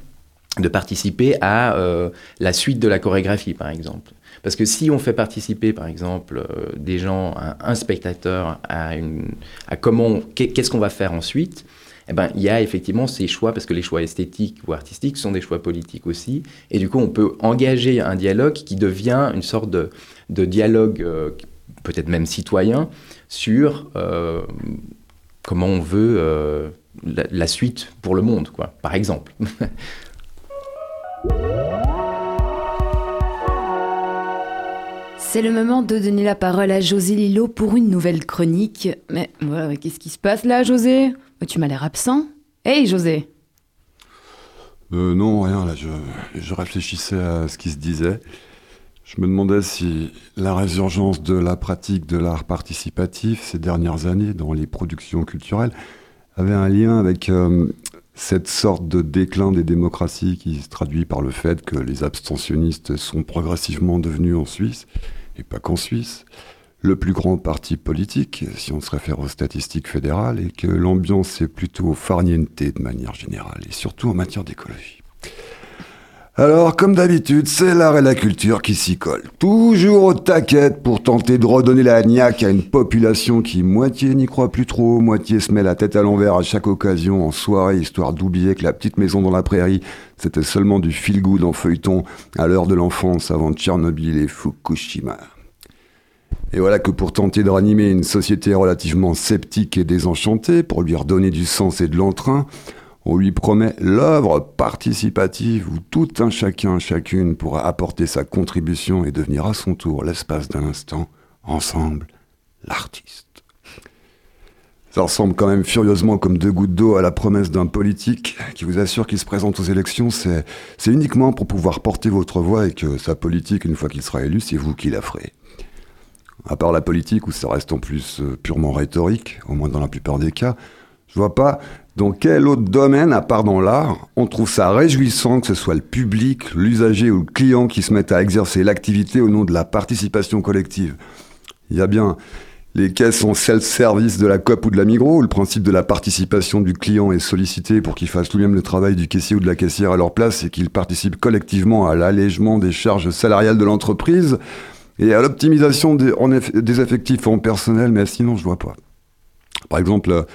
de participer à euh, la suite de la chorégraphie, par exemple. Parce que si on fait participer, par exemple, euh, des gens, un, spectateur, à, une, à comment, qu'est- qu'est-ce qu'on va faire ensuite, eh ben, il y a effectivement ces choix, parce que les choix esthétiques ou artistiques sont des choix politiques aussi. Et du coup, on peut engager un dialogue qui devient une sorte de, de dialogue, euh, peut-être même citoyen, sur comment on veut euh, la, la suite pour le monde, quoi, par exemple. <laughs> C'est le moment de donner la parole à José Lillo pour une nouvelle chronique. Mais voilà, qu'est-ce qui se passe là, José? Tu m'as l'air absent. Hey, José Euh, non, rien, là, je, je réfléchissais à ce qui se disait. Je me demandais si la résurgence de la pratique de l'art participatif ces dernières années dans les productions culturelles avait un lien avec euh, cette sorte de déclin des démocraties qui se traduit par le fait que les abstentionnistes sont progressivement devenus en Suisse, et pas qu'en Suisse, le plus grand parti politique, si on se réfère aux statistiques fédérales, et que l'ambiance est plutôt farniente de manière générale, et surtout en matière d'écologie. Alors, comme d'habitude, c'est l'art et la culture qui s'y collent. Toujours au taquet pour tenter de redonner la niaque à une population qui moitié n'y croit plus trop, moitié se met la tête à l'envers à chaque occasion en soirée, histoire d'oublier que la petite maison dans la prairie, c'était seulement du feel-good en feuilleton à l'heure de l'enfance avant Tchernobyl et Fukushima. Et voilà que pour tenter de ranimer une société relativement sceptique et désenchantée, pour lui redonner du sens et de l'entrain, On lui promet l'œuvre participative où tout un chacun, chacune pourra apporter sa contribution et devenir à son tour, l'espace d'un instant, ensemble, l'artiste. Ça ressemble quand même furieusement comme deux gouttes d'eau à la promesse d'un politique qui vous assure qu'il se présente aux élections. C'est, uniquement pour pouvoir porter votre voix et que sa politique, une fois qu'il sera élu, c'est vous qui la ferez. À part la politique où ça reste en plus euh, purement rhétorique, au moins dans la plupart des cas, je vois pas dans quel autre domaine, à part dans l'art, on trouve ça réjouissant que ce soit le public, l'usager ou le client qui se mette à exercer l'activité au nom de la participation collective. Il y a bien les caisses en self-service de la COP ou de la Migros, où le principe de la participation du client est sollicité pour qu'il fasse lui-même le travail du caissier ou de la caissière à leur place et qu'il participe collectivement à l'allègement des charges salariales de l'entreprise et à l'optimisation des, des effectifs en personnel, mais sinon je vois pas. Par exemple,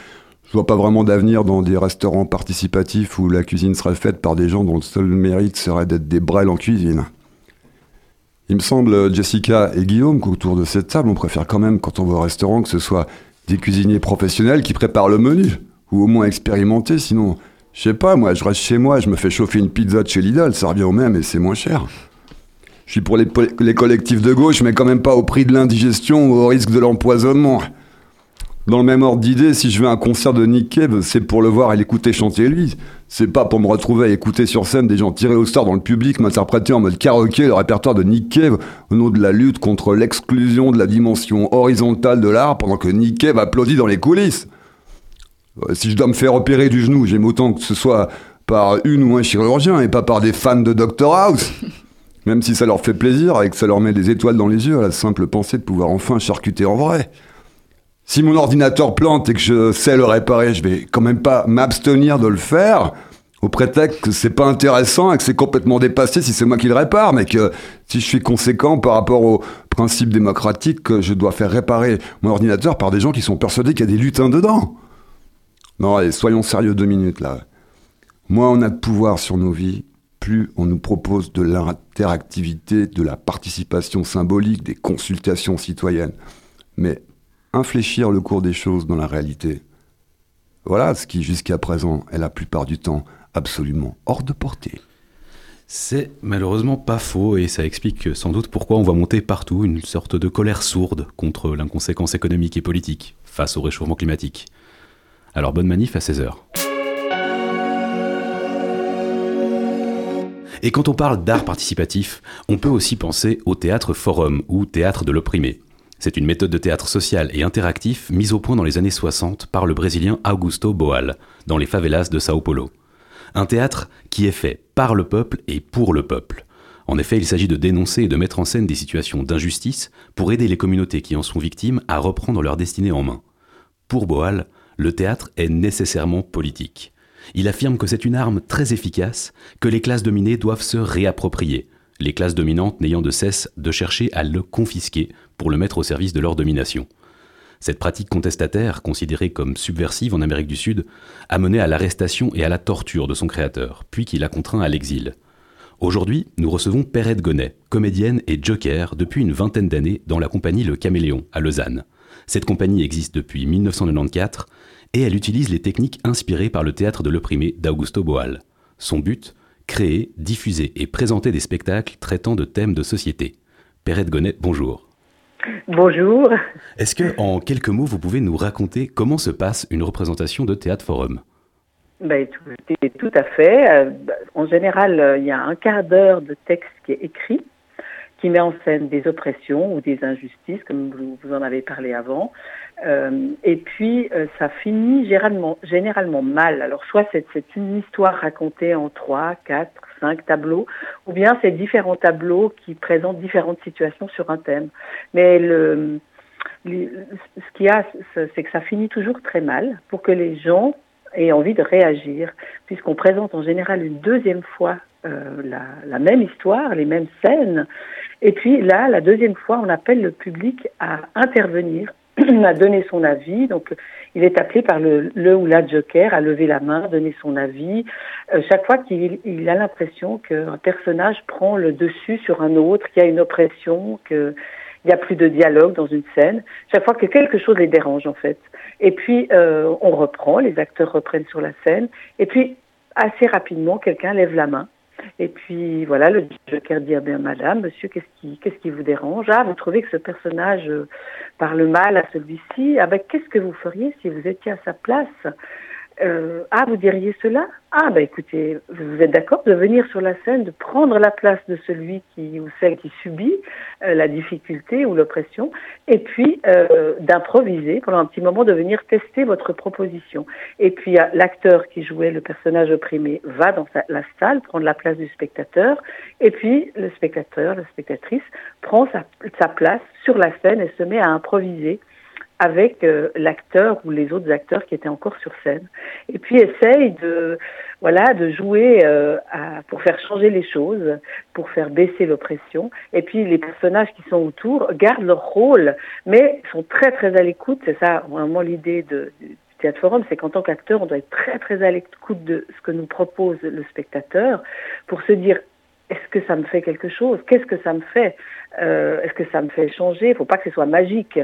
je vois pas vraiment d'avenir dans des restaurants participatifs où la cuisine serait faite par des gens dont le seul mérite serait d'être des brels en cuisine. Il me semble, Jessica et Guillaume, qu'autour de cette table, on préfère quand même, quand on va au restaurant, que ce soit des cuisiniers professionnels qui préparent le menu, ou au moins expérimentés, sinon, je sais pas, moi, je reste chez moi, je me fais chauffer une pizza de chez Lidl, ça revient au même et c'est moins cher. Je suis pour les, collectifs de gauche, mais quand même pas au prix de l'indigestion ou au risque de l'empoisonnement. Dans le même ordre d'idée, si je vais à un concert de Nick Cave, c'est pour le voir et l'écouter chanter lui. C'est pas pour me retrouver à écouter sur scène des gens tirés au sort dans le public m'interpréter en mode karaoké le répertoire de Nick Cave au nom de la lutte contre l'exclusion de la dimension horizontale de l'art pendant que Nick Cave applaudit dans les coulisses. Euh, Si je dois me faire opérer du genou, j'aime autant que ce soit par une ou un chirurgien et pas par des fans de Dr House. Même si ça leur fait plaisir et que ça leur met des étoiles dans les yeux à la simple pensée de pouvoir enfin charcuter en vrai. Si mon ordinateur plante et que je sais le réparer, je vais quand même pas m'abstenir de le faire au prétexte que c'est pas intéressant et que c'est complètement dépassé si c'est moi qui le répare, mais que si je suis conséquent par rapport au principe démocratique que je dois faire réparer mon ordinateur par des gens qui sont persuadés qu'il y a des lutins dedans. Non, allez, soyons sérieux deux minutes là. Moins on a de pouvoir sur nos vies, plus on nous propose de l'interactivité, de la participation symbolique, des consultations citoyennes. Mais infléchir le cours des choses dans la réalité, voilà ce qui jusqu'à présent est la plupart du temps absolument hors de portée. C'est malheureusement pas faux et ça explique sans doute pourquoi on voit monter partout une sorte de colère sourde contre l'inconséquence économique et politique face au réchauffement climatique. Alors bonne manif à 16h. Et quand on parle d'art participatif, on peut aussi penser au théâtre forum ou théâtre de l'opprimé. C'est une méthode de théâtre social et interactif mise au point dans les années 60 par le Brésilien Augusto Boal, dans les favelas de Sao Paulo. Un théâtre qui est fait par le peuple et pour le peuple. En effet, il s'agit de dénoncer et de mettre en scène des situations d'injustice pour aider les communautés qui en sont victimes à reprendre leur destinée en main. Pour Boal, le théâtre est nécessairement politique. Il affirme que c'est une arme très efficace que les classes dominées doivent se réapproprier, les classes dominantes n'ayant de cesse de chercher à le confisquer pour le mettre au service de leur domination. Cette pratique contestataire, considérée comme subversive en Amérique du Sud, a mené à l'arrestation et à la torture de son créateur, puis qui l'a contraint à l'exil. Aujourd'hui, nous recevons Perrette Gonnet, comédienne et joker depuis une vingtaine d'années dans la compagnie Le Caméléon, à Lausanne. Cette compagnie existe depuis 1994 et elle utilise les techniques inspirées par le théâtre de l'opprimé d'Augusto Boal. Son but Créer, diffuser et présenter des spectacles traitant de thèmes de société. Perrette Gonnet, bonjour. Bonjour. Est-ce que, en quelques mots, vous pouvez nous raconter comment se passe une représentation de théâtre forum? Ben, tout, tout à fait. Euh, En général, euh, il y a un quart d'heure de texte qui est écrit, qui met en scène des oppressions ou des injustices, comme vous, vous en avez parlé avant. Euh, et puis, euh, ça finit généralement, mal. Alors, soit c'est une histoire racontée en trois, quatre, cinq tableaux, ou bien c'est différents tableaux qui présentent différentes situations sur un thème. Mais le, ce qu'il y a, c'est que ça finit toujours très mal pour que les gens aient envie de réagir, puisqu'on présente en général une deuxième fois euh, la même histoire, les mêmes scènes. Et puis là, la deuxième fois, on appelle le public à intervenir, <clears throat> à donner son avis. Donc, il est appelé par le, le ou la joker à lever la main, donner son avis. Euh, chaque fois qu'il il a l'impression qu'un personnage prend le dessus sur un autre, qu'il y a une oppression, que Il n'y a plus de dialogue dans une scène. Chaque fois que quelque chose les dérange, en fait. Et puis, euh, on reprend, les acteurs reprennent sur la scène. Et puis, assez rapidement, quelqu'un lève la main. Et puis voilà, le joker dit bien madame, monsieur, qu'est-ce qui, qu'est-ce qui vous dérange? Ah, vous trouvez que ce personnage euh, parle mal à celui-ci. Ah ben qu'est-ce que vous feriez si vous étiez à sa place? Euh, ah, vous diriez cela? Ah, bah écoutez, vous êtes d'accord de venir sur la scène, de prendre la place de celui qui ou celle qui subit euh, la difficulté ou l'oppression, et puis euh, d'improviser pendant un petit moment, de venir tester votre proposition. Et puis l'acteur qui jouait le personnage opprimé va dans la salle prendre la place du spectateur, et puis le spectateur, la spectatrice prend sa place sur la scène et se met à improviser avec euh, l'acteur ou les autres acteurs qui étaient encore sur scène. Et puis essaye de voilà de jouer euh, pour faire changer les choses, pour faire baisser l'oppression. Et puis les personnages qui sont autour gardent leur rôle, mais sont très très à l'écoute. C'est ça vraiment l'idée de, du Théâtre Forum, c'est qu'en tant qu'acteur, on doit être très très à l'écoute de ce que nous propose le spectateur pour se dire est-ce que ça me fait quelque chose? Qu'est-ce que ça me fait? Euh, Est-ce que ça me fait changer? Il ne faut pas que ce soit magique.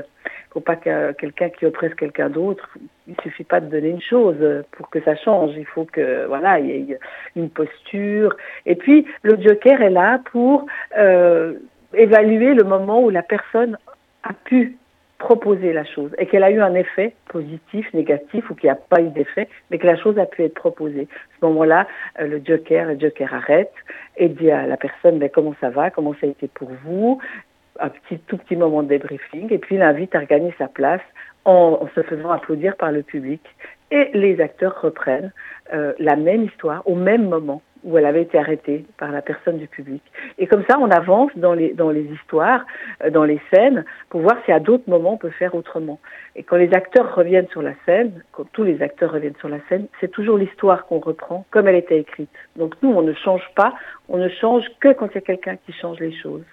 Faut pas que quelqu'un qui oppresse quelqu'un d'autre, il suffit pas de donner une chose pour que ça change. Il faut que voilà, il y ait une posture. Et puis le Joker est là pour euh, évaluer le moment où la personne a pu proposer la chose et qu'elle a eu un effet positif, négatif ou qu'il n'y a pas eu d'effet, mais que la chose a pu être proposée. À ce moment-là, euh, le joker, le joker arrête et dit à la personne ben, comment ça va, comment ça a été pour vous, un petit, tout petit moment de débriefing et puis l'invite à regagner sa place en, en, se faisant applaudir par le public. Et les acteurs reprennent euh, la même histoire au même moment où elle avait été arrêtée par la personne du public. Et comme ça, on avance dans les, dans les histoires, euh, dans les scènes, pour voir si à d'autres moments on peut faire autrement. Et quand les acteurs reviennent sur la scène, quand tous les acteurs reviennent sur la scène, c'est toujours l'histoire qu'on reprend comme elle était écrite. Donc nous, on ne change pas, on ne change que quand il y a quelqu'un qui change les choses.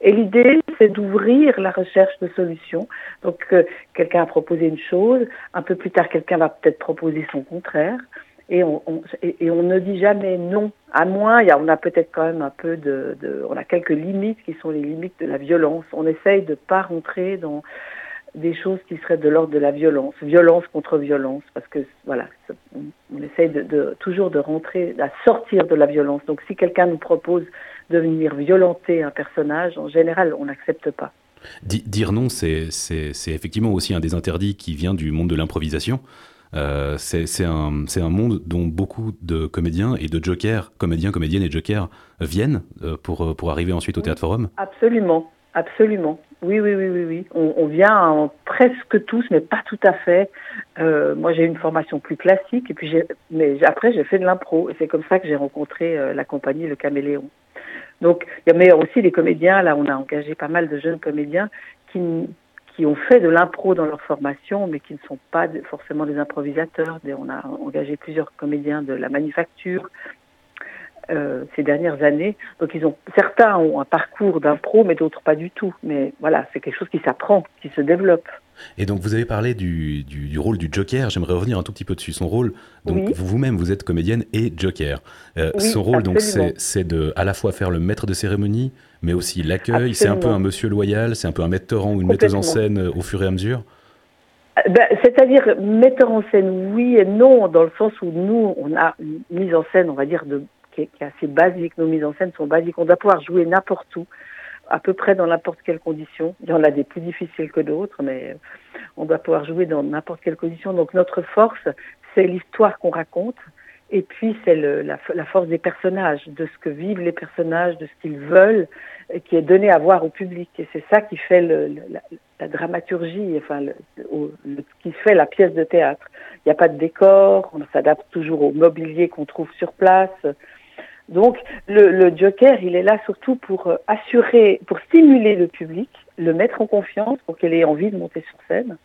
Et l'idée, c'est d'ouvrir la recherche de solutions. Donc, euh, quelqu'un a proposé une chose, un peu plus tard, quelqu'un va peut-être proposer son contraire et on, ne dit jamais non. À moins, a, on a peut-être quand même un peu de, de, on a quelques limites qui sont les limites de la violence. On essaye de pas rentrer dans des choses qui seraient de l'ordre de la violence, violence contre violence, parce que voilà, on, essaye de, de, toujours de rentrer, à sortir de la violence. Donc, si quelqu'un nous propose de venir violenter un personnage, en général, on n'accepte pas. Dire non, c'est effectivement aussi un des interdits qui vient du monde de l'improvisation. Euh, c'est un, un, monde dont beaucoup de comédiens et de jokers, comédiens, comédiennes et jokers viennent euh, pour, pour arriver ensuite au Théâtre Forum Absolument, absolument. Oui, oui, oui, oui, oui. On, vient en presque tous, mais pas tout à fait. Euh, moi, j'ai une formation plus classique, mais après, j'ai fait de l'impro, et c'est comme ça que j'ai rencontré euh, la compagnie Le Caméléon. Donc, il y a aussi les comédiens. Là, on a engagé pas mal de jeunes comédiens qui, qui ont fait de l'impro dans leur formation, mais qui ne sont pas forcément des improvisateurs. On a engagé plusieurs comédiens de la manufacture euh, ces dernières années. Donc ils ont certains ont un parcours d'impro, mais d'autres pas du tout. Mais voilà, c'est quelque chose qui s'apprend, qui se développe. Et donc vous avez parlé du, du, du rôle du Joker. J'aimerais revenir un tout petit peu dessus. Son rôle. Donc oui. vous-même vous êtes comédienne et Joker. Euh, oui, son rôle donc c'est de à la fois faire le maître de cérémonie, mais aussi l'accueil. C'est un peu un monsieur loyal. C'est un peu un metteur en ou une metteuse en scène euh, au fur et à mesure. Ben, C'est-à-dire metteur en scène, oui et non, dans le sens où nous, on a une mise en scène, on va dire, de, qui, est, assez basique. Nos mises en scène sont basiques. On doit pouvoir jouer n'importe où, à peu près dans n'importe quelle condition. Il y en a des plus difficiles que d'autres, mais on doit pouvoir jouer dans n'importe quelle condition. Donc notre force, c'est l'histoire qu'on raconte. Et puis c'est la, force des personnages, de ce que vivent les personnages, de ce qu'ils veulent, qui est donné à voir au public. Et c'est ça qui fait la, dramaturgie, enfin, qui fait la pièce de théâtre. Il n'y a pas de décor, on s'adapte toujours au mobilier qu'on trouve sur place. Donc le, Joker, il est là surtout pour assurer, pour stimuler le public, le mettre en confiance, pour qu'il ait envie de monter sur scène,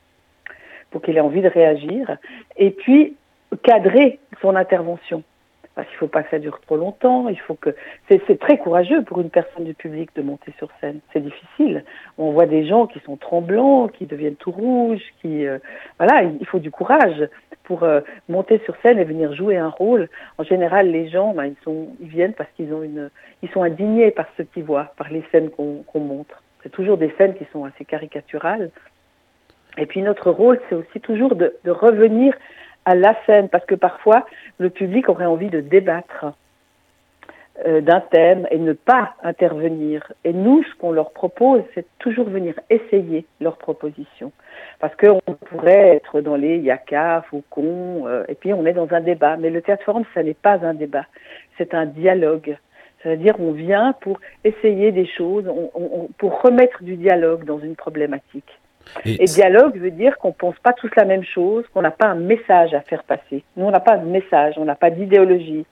pour qu'il ait envie de réagir, et puis cadrer son intervention. Parce qu'il ne faut pas que ça dure trop longtemps. Il faut que c'est très courageux pour une personne du public de monter sur scène. C'est difficile. On voit des gens qui sont tremblants, qui deviennent tout rouges, qui euh, voilà. Il faut du courage pour euh, monter sur scène et venir jouer un rôle. En général, les gens, ben, ils sont, ils viennent parce qu'ils ont une, ils sont indignés par ce qu'ils voient, par les scènes qu'on qu montre. C'est toujours des scènes qui sont assez caricaturales. Et puis notre rôle, c'est aussi toujours de, de, revenir à la scène, parce que parfois, le public aurait envie de débattre euh, d'un thème et ne pas intervenir. Et nous, ce qu'on leur propose, c'est toujours venir essayer leurs propositions. Parce qu'on pourrait être dans les yaka, faucons, euh, et puis on est dans un débat. Mais le théâtre forum, ça n'est pas un débat, c'est un dialogue. C'est-à-dire on vient pour essayer des choses, on, pour remettre du dialogue dans une problématique. Et, dialogue veut dire qu'on pense pas tous la même chose, qu'on n'a pas un message à faire passer. Nous, on n'a pas de message, on n'a pas d'idéologie.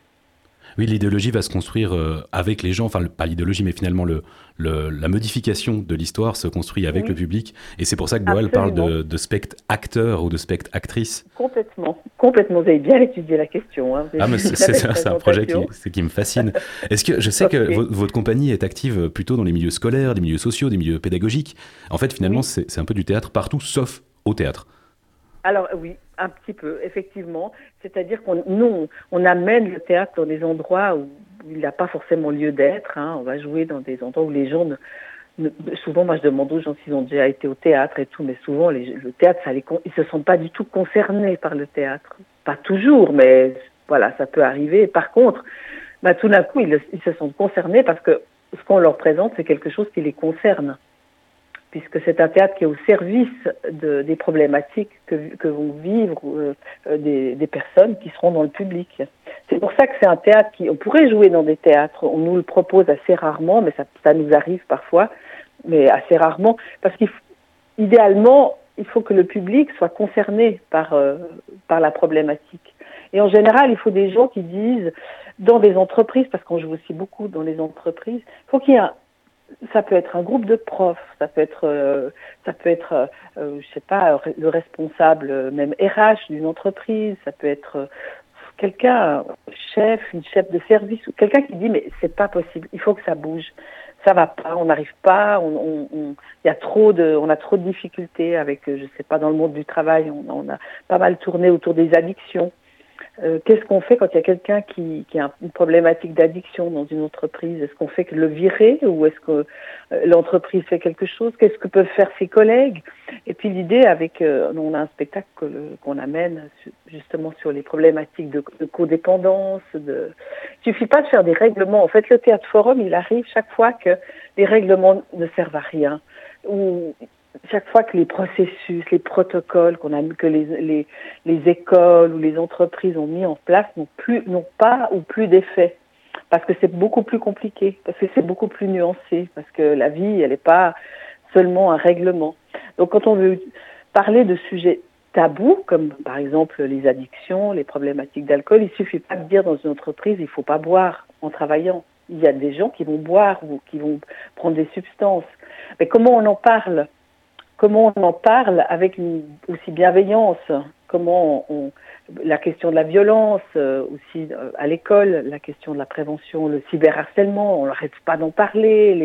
Oui, l'idéologie va se construire euh, avec les gens, enfin pas l'idéologie, mais finalement le, le, la modification de l'histoire se construit avec oui. le public. Et c'est pour ça que Boal parle de, de spectre acteur ou de spectre actrice. Complètement, complètement. Vous avez bien étudié la question. Hein. Ah, c'est un projet qui, qui me fascine. Est-ce que je sais <laughs> okay. que votre compagnie est active plutôt dans les milieux scolaires, des milieux sociaux, des milieux pédagogiques. En fait, finalement, oui. c'est un peu du théâtre partout, sauf au théâtre. Alors oui, un petit peu, effectivement. C'est-à-dire qu'on nous, on amène le théâtre dans des endroits où il n'a pas forcément lieu d'être. Hein. On va jouer dans des endroits où les gens ne, ne, souvent, moi je demande aux gens s'ils ont déjà été au théâtre et tout, mais souvent les, le théâtre, ça les, ils se sentent pas du tout concernés par le théâtre. Pas toujours, mais voilà, ça peut arriver. Par contre, bah, tout d'un coup, ils, ils se sentent concernés parce que ce qu'on leur présente, c'est quelque chose qui les concerne puisque c'est un théâtre qui est au service de, des problématiques que, que vont vivre euh, des, des, personnes qui seront dans le public. C'est pour ça que c'est un théâtre qui, on pourrait jouer dans des théâtres, on nous le propose assez rarement, mais ça, ça nous arrive parfois, mais assez rarement, parce qu'idéalement, il faut que le public soit concerné par, euh, par la problématique. Et en général, il faut des gens qui disent, dans des entreprises, parce qu'on joue aussi beaucoup dans les entreprises, il faut qu'il y ait un, ça peut être un groupe de profs, ça peut être, euh, ça peut être, euh, je sais pas, le responsable même RH d'une entreprise, ça peut être quelqu'un, chef, une chef de service, ou quelqu'un qui dit mais c'est pas possible, il faut que ça bouge, ça va pas, on n'arrive pas, on, on, on, y a trop de, on a trop de difficultés avec, je sais pas, dans le monde du travail, on a pas mal tourné autour des addictions. Euh, Qu'est-ce qu'on fait quand il y a quelqu'un qui, qui, a une problématique d'addiction dans une entreprise? Est-ce qu'on fait que le virer ou est-ce que euh, l'entreprise fait quelque chose? Qu'est-ce que peuvent faire ses collègues? Et puis l'idée avec, euh, on a un spectacle qu'on qu amène justement sur les problématiques de, de codépendance. De... Il suffit pas de faire des règlements. En fait, le théâtre forum, il arrive chaque fois que les règlements ne servent à rien. Chaque fois que les processus, les protocoles qu'on a, que les, les, les écoles ou les entreprises ont mis en place n'ont plus, n'ont pas ou plus d'effet. Parce que c'est beaucoup plus compliqué, parce que c'est beaucoup plus nuancé, parce que la vie, elle n'est pas seulement un règlement. Donc quand on veut parler de sujets tabous, comme par exemple les addictions, les problématiques d'alcool, il suffit pas de dire dans une entreprise, il faut pas boire en travaillant. Il y a des gens qui vont boire ou qui vont prendre des substances. Mais comment on en parle? Comment on en parle avec aussi bienveillance, comment la question de la violence euh, aussi euh, à l'école, la question de la prévention, le cyberharcèlement, on n'arrête pas d'en parler,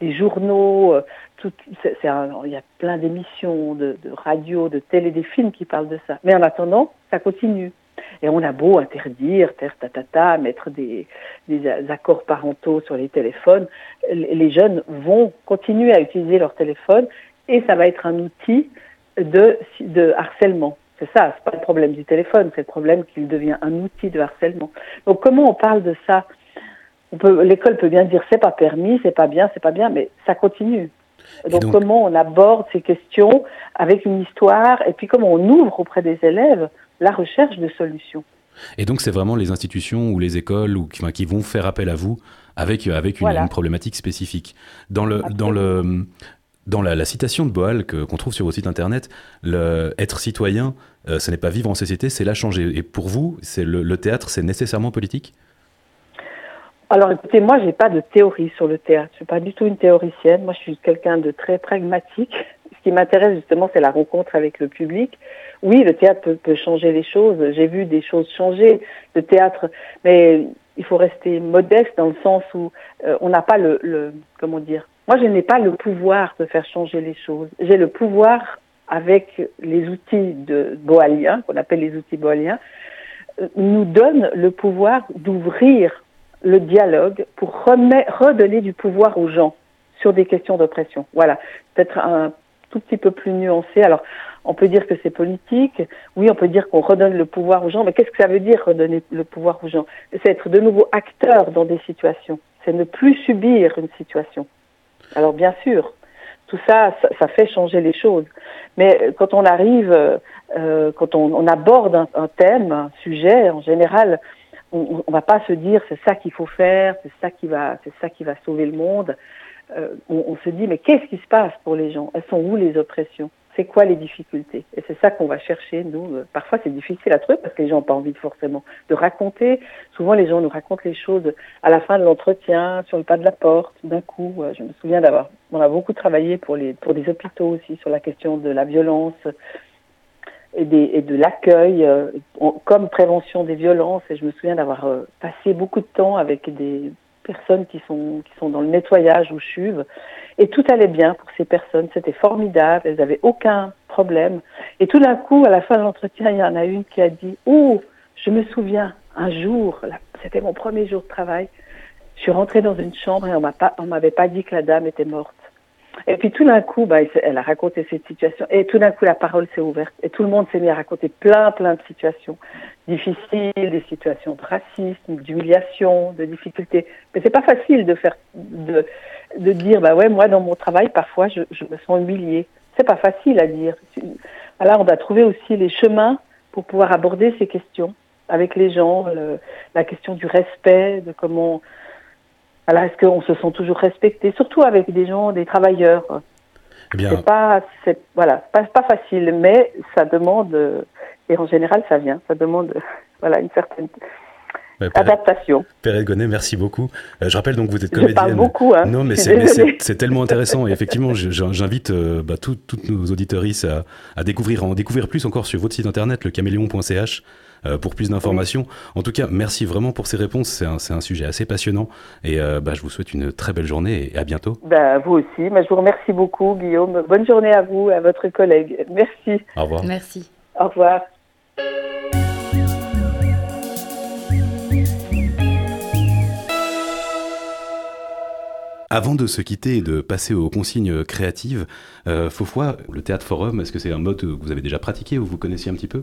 les, journaux, euh, il y a plein d'émissions de, de radio, de télé, des films qui parlent de ça. Mais en attendant, ça continue. Et on a beau interdire, terre tatata, mettre des, des accords parentaux sur les téléphones, les jeunes vont continuer à utiliser leur téléphone et ça va être un outil de, de harcèlement. C'est ça, c'est pas le problème du téléphone, c'est le problème qu'il devient un outil de harcèlement. Donc comment on parle de ça? L'école peut bien dire c'est pas permis, c'est pas bien, c'est pas bien, mais ça continue. Donc, donc, comment on aborde ces questions avec une histoire et puis comment on ouvre auprès des élèves la recherche de solutions? Et donc c'est vraiment les institutions ou les écoles ou, enfin, qui vont faire appel à vous avec, avec une, voilà. une problématique spécifique. Dans le, dans le, dans la, citation de Boal qu'on qu trouve sur votre site internet, être citoyen, euh, ce n'est pas vivre en société, c'est la changer. Et pour vous, le, théâtre, c'est nécessairement politique? Alors écoutez, moi, j'ai pas de théorie sur le théâtre. Je suis pas du tout une théoricienne. Moi, je suis quelqu'un de très pragmatique. Ce qui m'intéresse justement, c'est la rencontre avec le public. Oui, le théâtre peut, peut changer les choses. J'ai vu des choses changer. Le théâtre, mais il faut rester modeste dans le sens où euh, on n'a pas le, le, comment dire, moi, je n'ai pas le pouvoir de faire changer les choses. J'ai le pouvoir, avec les outils de boaliens, qu'on appelle les outils boaliens, nous donne le pouvoir d'ouvrir le dialogue pour redonner du pouvoir aux gens sur des questions d'oppression. Voilà, peut-être un tout petit peu plus nuancé. Alors, on peut dire que c'est politique, oui, on peut dire qu'on redonne le pouvoir aux gens, mais qu'est-ce que ça veut dire redonner le pouvoir aux gens? C'est être de nouveau acteur dans des situations, c'est ne plus subir une situation. Alors bien sûr, tout ça, ça, fait changer les choses. Mais quand on arrive, euh, quand on, aborde un, thème, un sujet, en général, on, on va pas se dire c'est ça qu'il faut faire, c'est ça qui va, sauver le monde. Euh, on, on se dit mais qu'est-ce qui se passe pour les gens? Elles sont où les oppressions? C'est quoi les difficultés? Et c'est ça qu'on va chercher, nous. Parfois, c'est difficile à trouver parce que les gens n'ont pas envie forcément de raconter. Souvent, les gens nous racontent les choses à la fin de l'entretien, sur le pas de la porte, d'un coup. Je me souviens d'avoir, on a beaucoup travaillé pour les, pour des hôpitaux aussi sur la question de la violence et, de l'accueil euh, comme prévention des violences. Et je me souviens d'avoir euh, passé beaucoup de temps avec des personnes qui sont, qui sont dans le nettoyage ou chuve et tout allait bien pour ces personnes, c'était formidable, elles n'avaient aucun problème. Et tout d'un coup, à la fin de l'entretien, il y en a une qui a dit Oh, je me souviens, un jour, c'était mon premier jour de travail, je suis rentrée dans une chambre et on m'avait pas dit que la dame était morte. Et puis tout d'un coup, bah, elle a raconté cette situation. Et tout d'un coup, la parole s'est ouverte. Et tout le monde s'est mis à raconter plein, plein de situations difficiles, des situations de racisme, d'humiliation, de difficultés. Mais c'est pas facile de faire, de, de dire, bah ouais, moi, dans mon travail, parfois, je, je me sens humiliée. C'est pas facile à dire. Alors, on va trouver aussi les chemins pour pouvoir aborder ces questions avec les gens, le, la question du respect, de comment alors, est-ce qu'on se sent toujours respecté, surtout avec des gens, des travailleurs? Eh bien... C'est pas, c'est voilà, pas, pas facile, mais ça demande, et en général, ça vient, ça demande, <laughs> voilà, une certaine adaptation. Perrette Gonnet, merci beaucoup. Euh, je rappelle donc que vous êtes comédienne. Je parle beaucoup, hein. Non, mais c'est tellement intéressant. Et effectivement, <laughs> j'invite euh, bah, toutes nos auditoristes à, à, découvrir, à en découvrir plus encore sur votre site internet, lecaméléon.ch. Euh, pour plus d'informations. En tout cas, merci vraiment pour ces réponses. C'est un, un, sujet assez passionnant. Et euh, bah, je vous souhaite une très belle journée et à bientôt. Bah, vous aussi. Bah, je vous remercie beaucoup, Guillaume. Bonne journée à vous et à votre collègue. Merci. Au revoir. Merci. Au revoir. Avant de se quitter et de passer aux consignes créatives, euh, Faufoy, le théâtre forum, est-ce que c'est un mode que vous avez déjà pratiqué ou vous connaissiez un petit peu?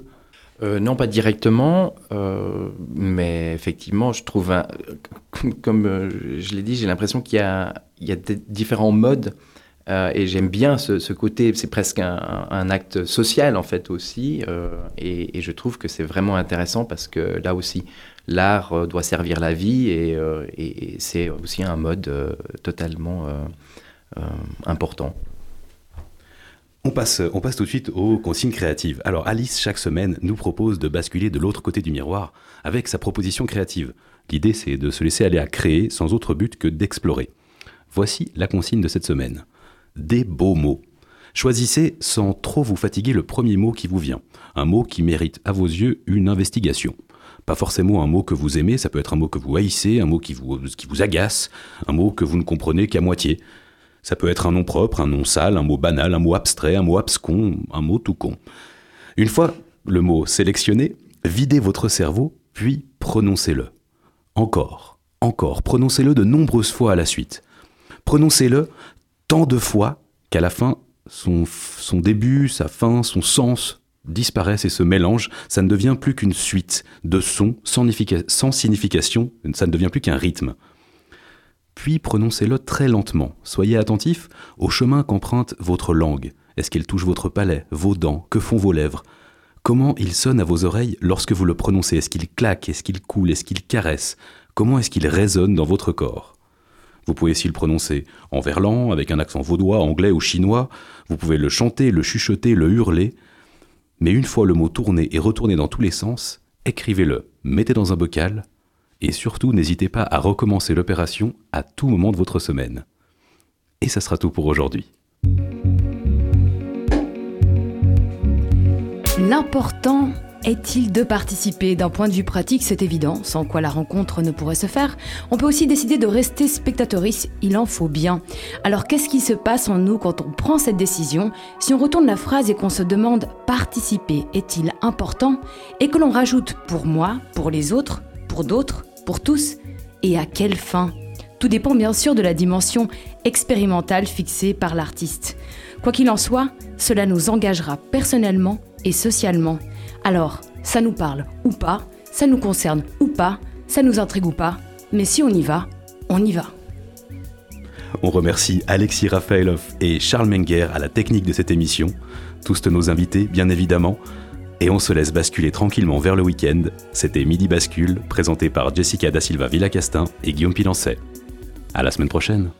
Euh, non, pas directement, euh, mais effectivement, je trouve, un, <laughs> comme euh, je l'ai dit, j'ai l'impression qu'il y a, il y différents modes et j'aime bien ce, côté, c'est presque un, acte social en fait aussi, et, je trouve que c'est vraiment intéressant parce que là aussi, l'art doit servir la vie et c'est aussi un mode totalement important. On passe, on passe tout de suite aux consignes créatives. Alors Alice, chaque semaine, nous propose de basculer de l'autre côté du miroir avec sa proposition créative. L'idée, c'est de se laisser aller à créer sans autre but que d'explorer. Voici la consigne de cette semaine. Des beaux mots. Choisissez sans trop vous fatiguer le premier mot qui vous vient. Un mot qui mérite à vos yeux une investigation. Pas forcément un mot que vous aimez, ça peut être un mot que vous haïssez, un mot qui vous agace, un mot que vous ne comprenez qu'à moitié. Ça peut être un nom propre, un nom sale, un mot banal, un mot abstrait, un mot abscon, un mot tout con. Une fois le mot sélectionné, videz votre cerveau, puis prononcez-le. Encore, encore, prononcez-le de nombreuses fois à la suite. Prononcez-le tant de fois qu'à la fin, son, son, début, sa fin, son sens disparaissent et se mélangent. Ça ne devient plus qu'une suite de sons sans, sans signification, ça ne devient plus qu'un rythme puis prononcez-le très lentement. Soyez attentif au chemin qu'emprunte votre langue. Est-ce qu'elle touche votre palais, vos dents, que font vos lèvres? Comment il sonne à vos oreilles lorsque vous le prononcez? Est-ce qu'il claque? Est-ce qu'il coule? Est-ce qu'il caresse? Comment est-ce qu'il résonne dans votre corps? Vous pouvez aussi le prononcer en verlan, avec un accent vaudois, anglais ou chinois. Vous pouvez le chanter, le chuchoter, le hurler. Mais une fois le mot tourné et retourné dans tous les sens, écrivez-le, mettez dans un bocal, et surtout, n'hésitez pas à recommencer l'opération à tout moment de votre semaine. Et ça sera tout pour aujourd'hui. L'important est-il de participer? D'un point de vue pratique, c'est évident, sans quoi la rencontre ne pourrait se faire. On peut aussi décider de rester spectatrice, il en faut bien. Alors qu'est-ce qui se passe en nous quand on prend cette décision? Si on retourne la phrase et qu'on se demande participer est-il important? Et que l'on rajoute pour moi, pour les autres, pour d'autres, pour tous Et à quelle fin? Tout dépend bien sûr de la dimension expérimentale fixée par l'artiste. Quoi qu'il en soit, cela nous engagera personnellement et socialement. Alors, ça nous parle ou pas, ça nous concerne ou pas, ça nous intrigue ou pas, mais si on y va, on y va. On remercie Alexis Rafaelov et Charles Menger à la technique de cette émission, tous nos invités bien évidemment, et on se laisse basculer tranquillement vers le week-end. C'était Midi Bascule, présenté par Jessica Da Silva Villacastin et Guillaume Pilancet. À la semaine prochaine.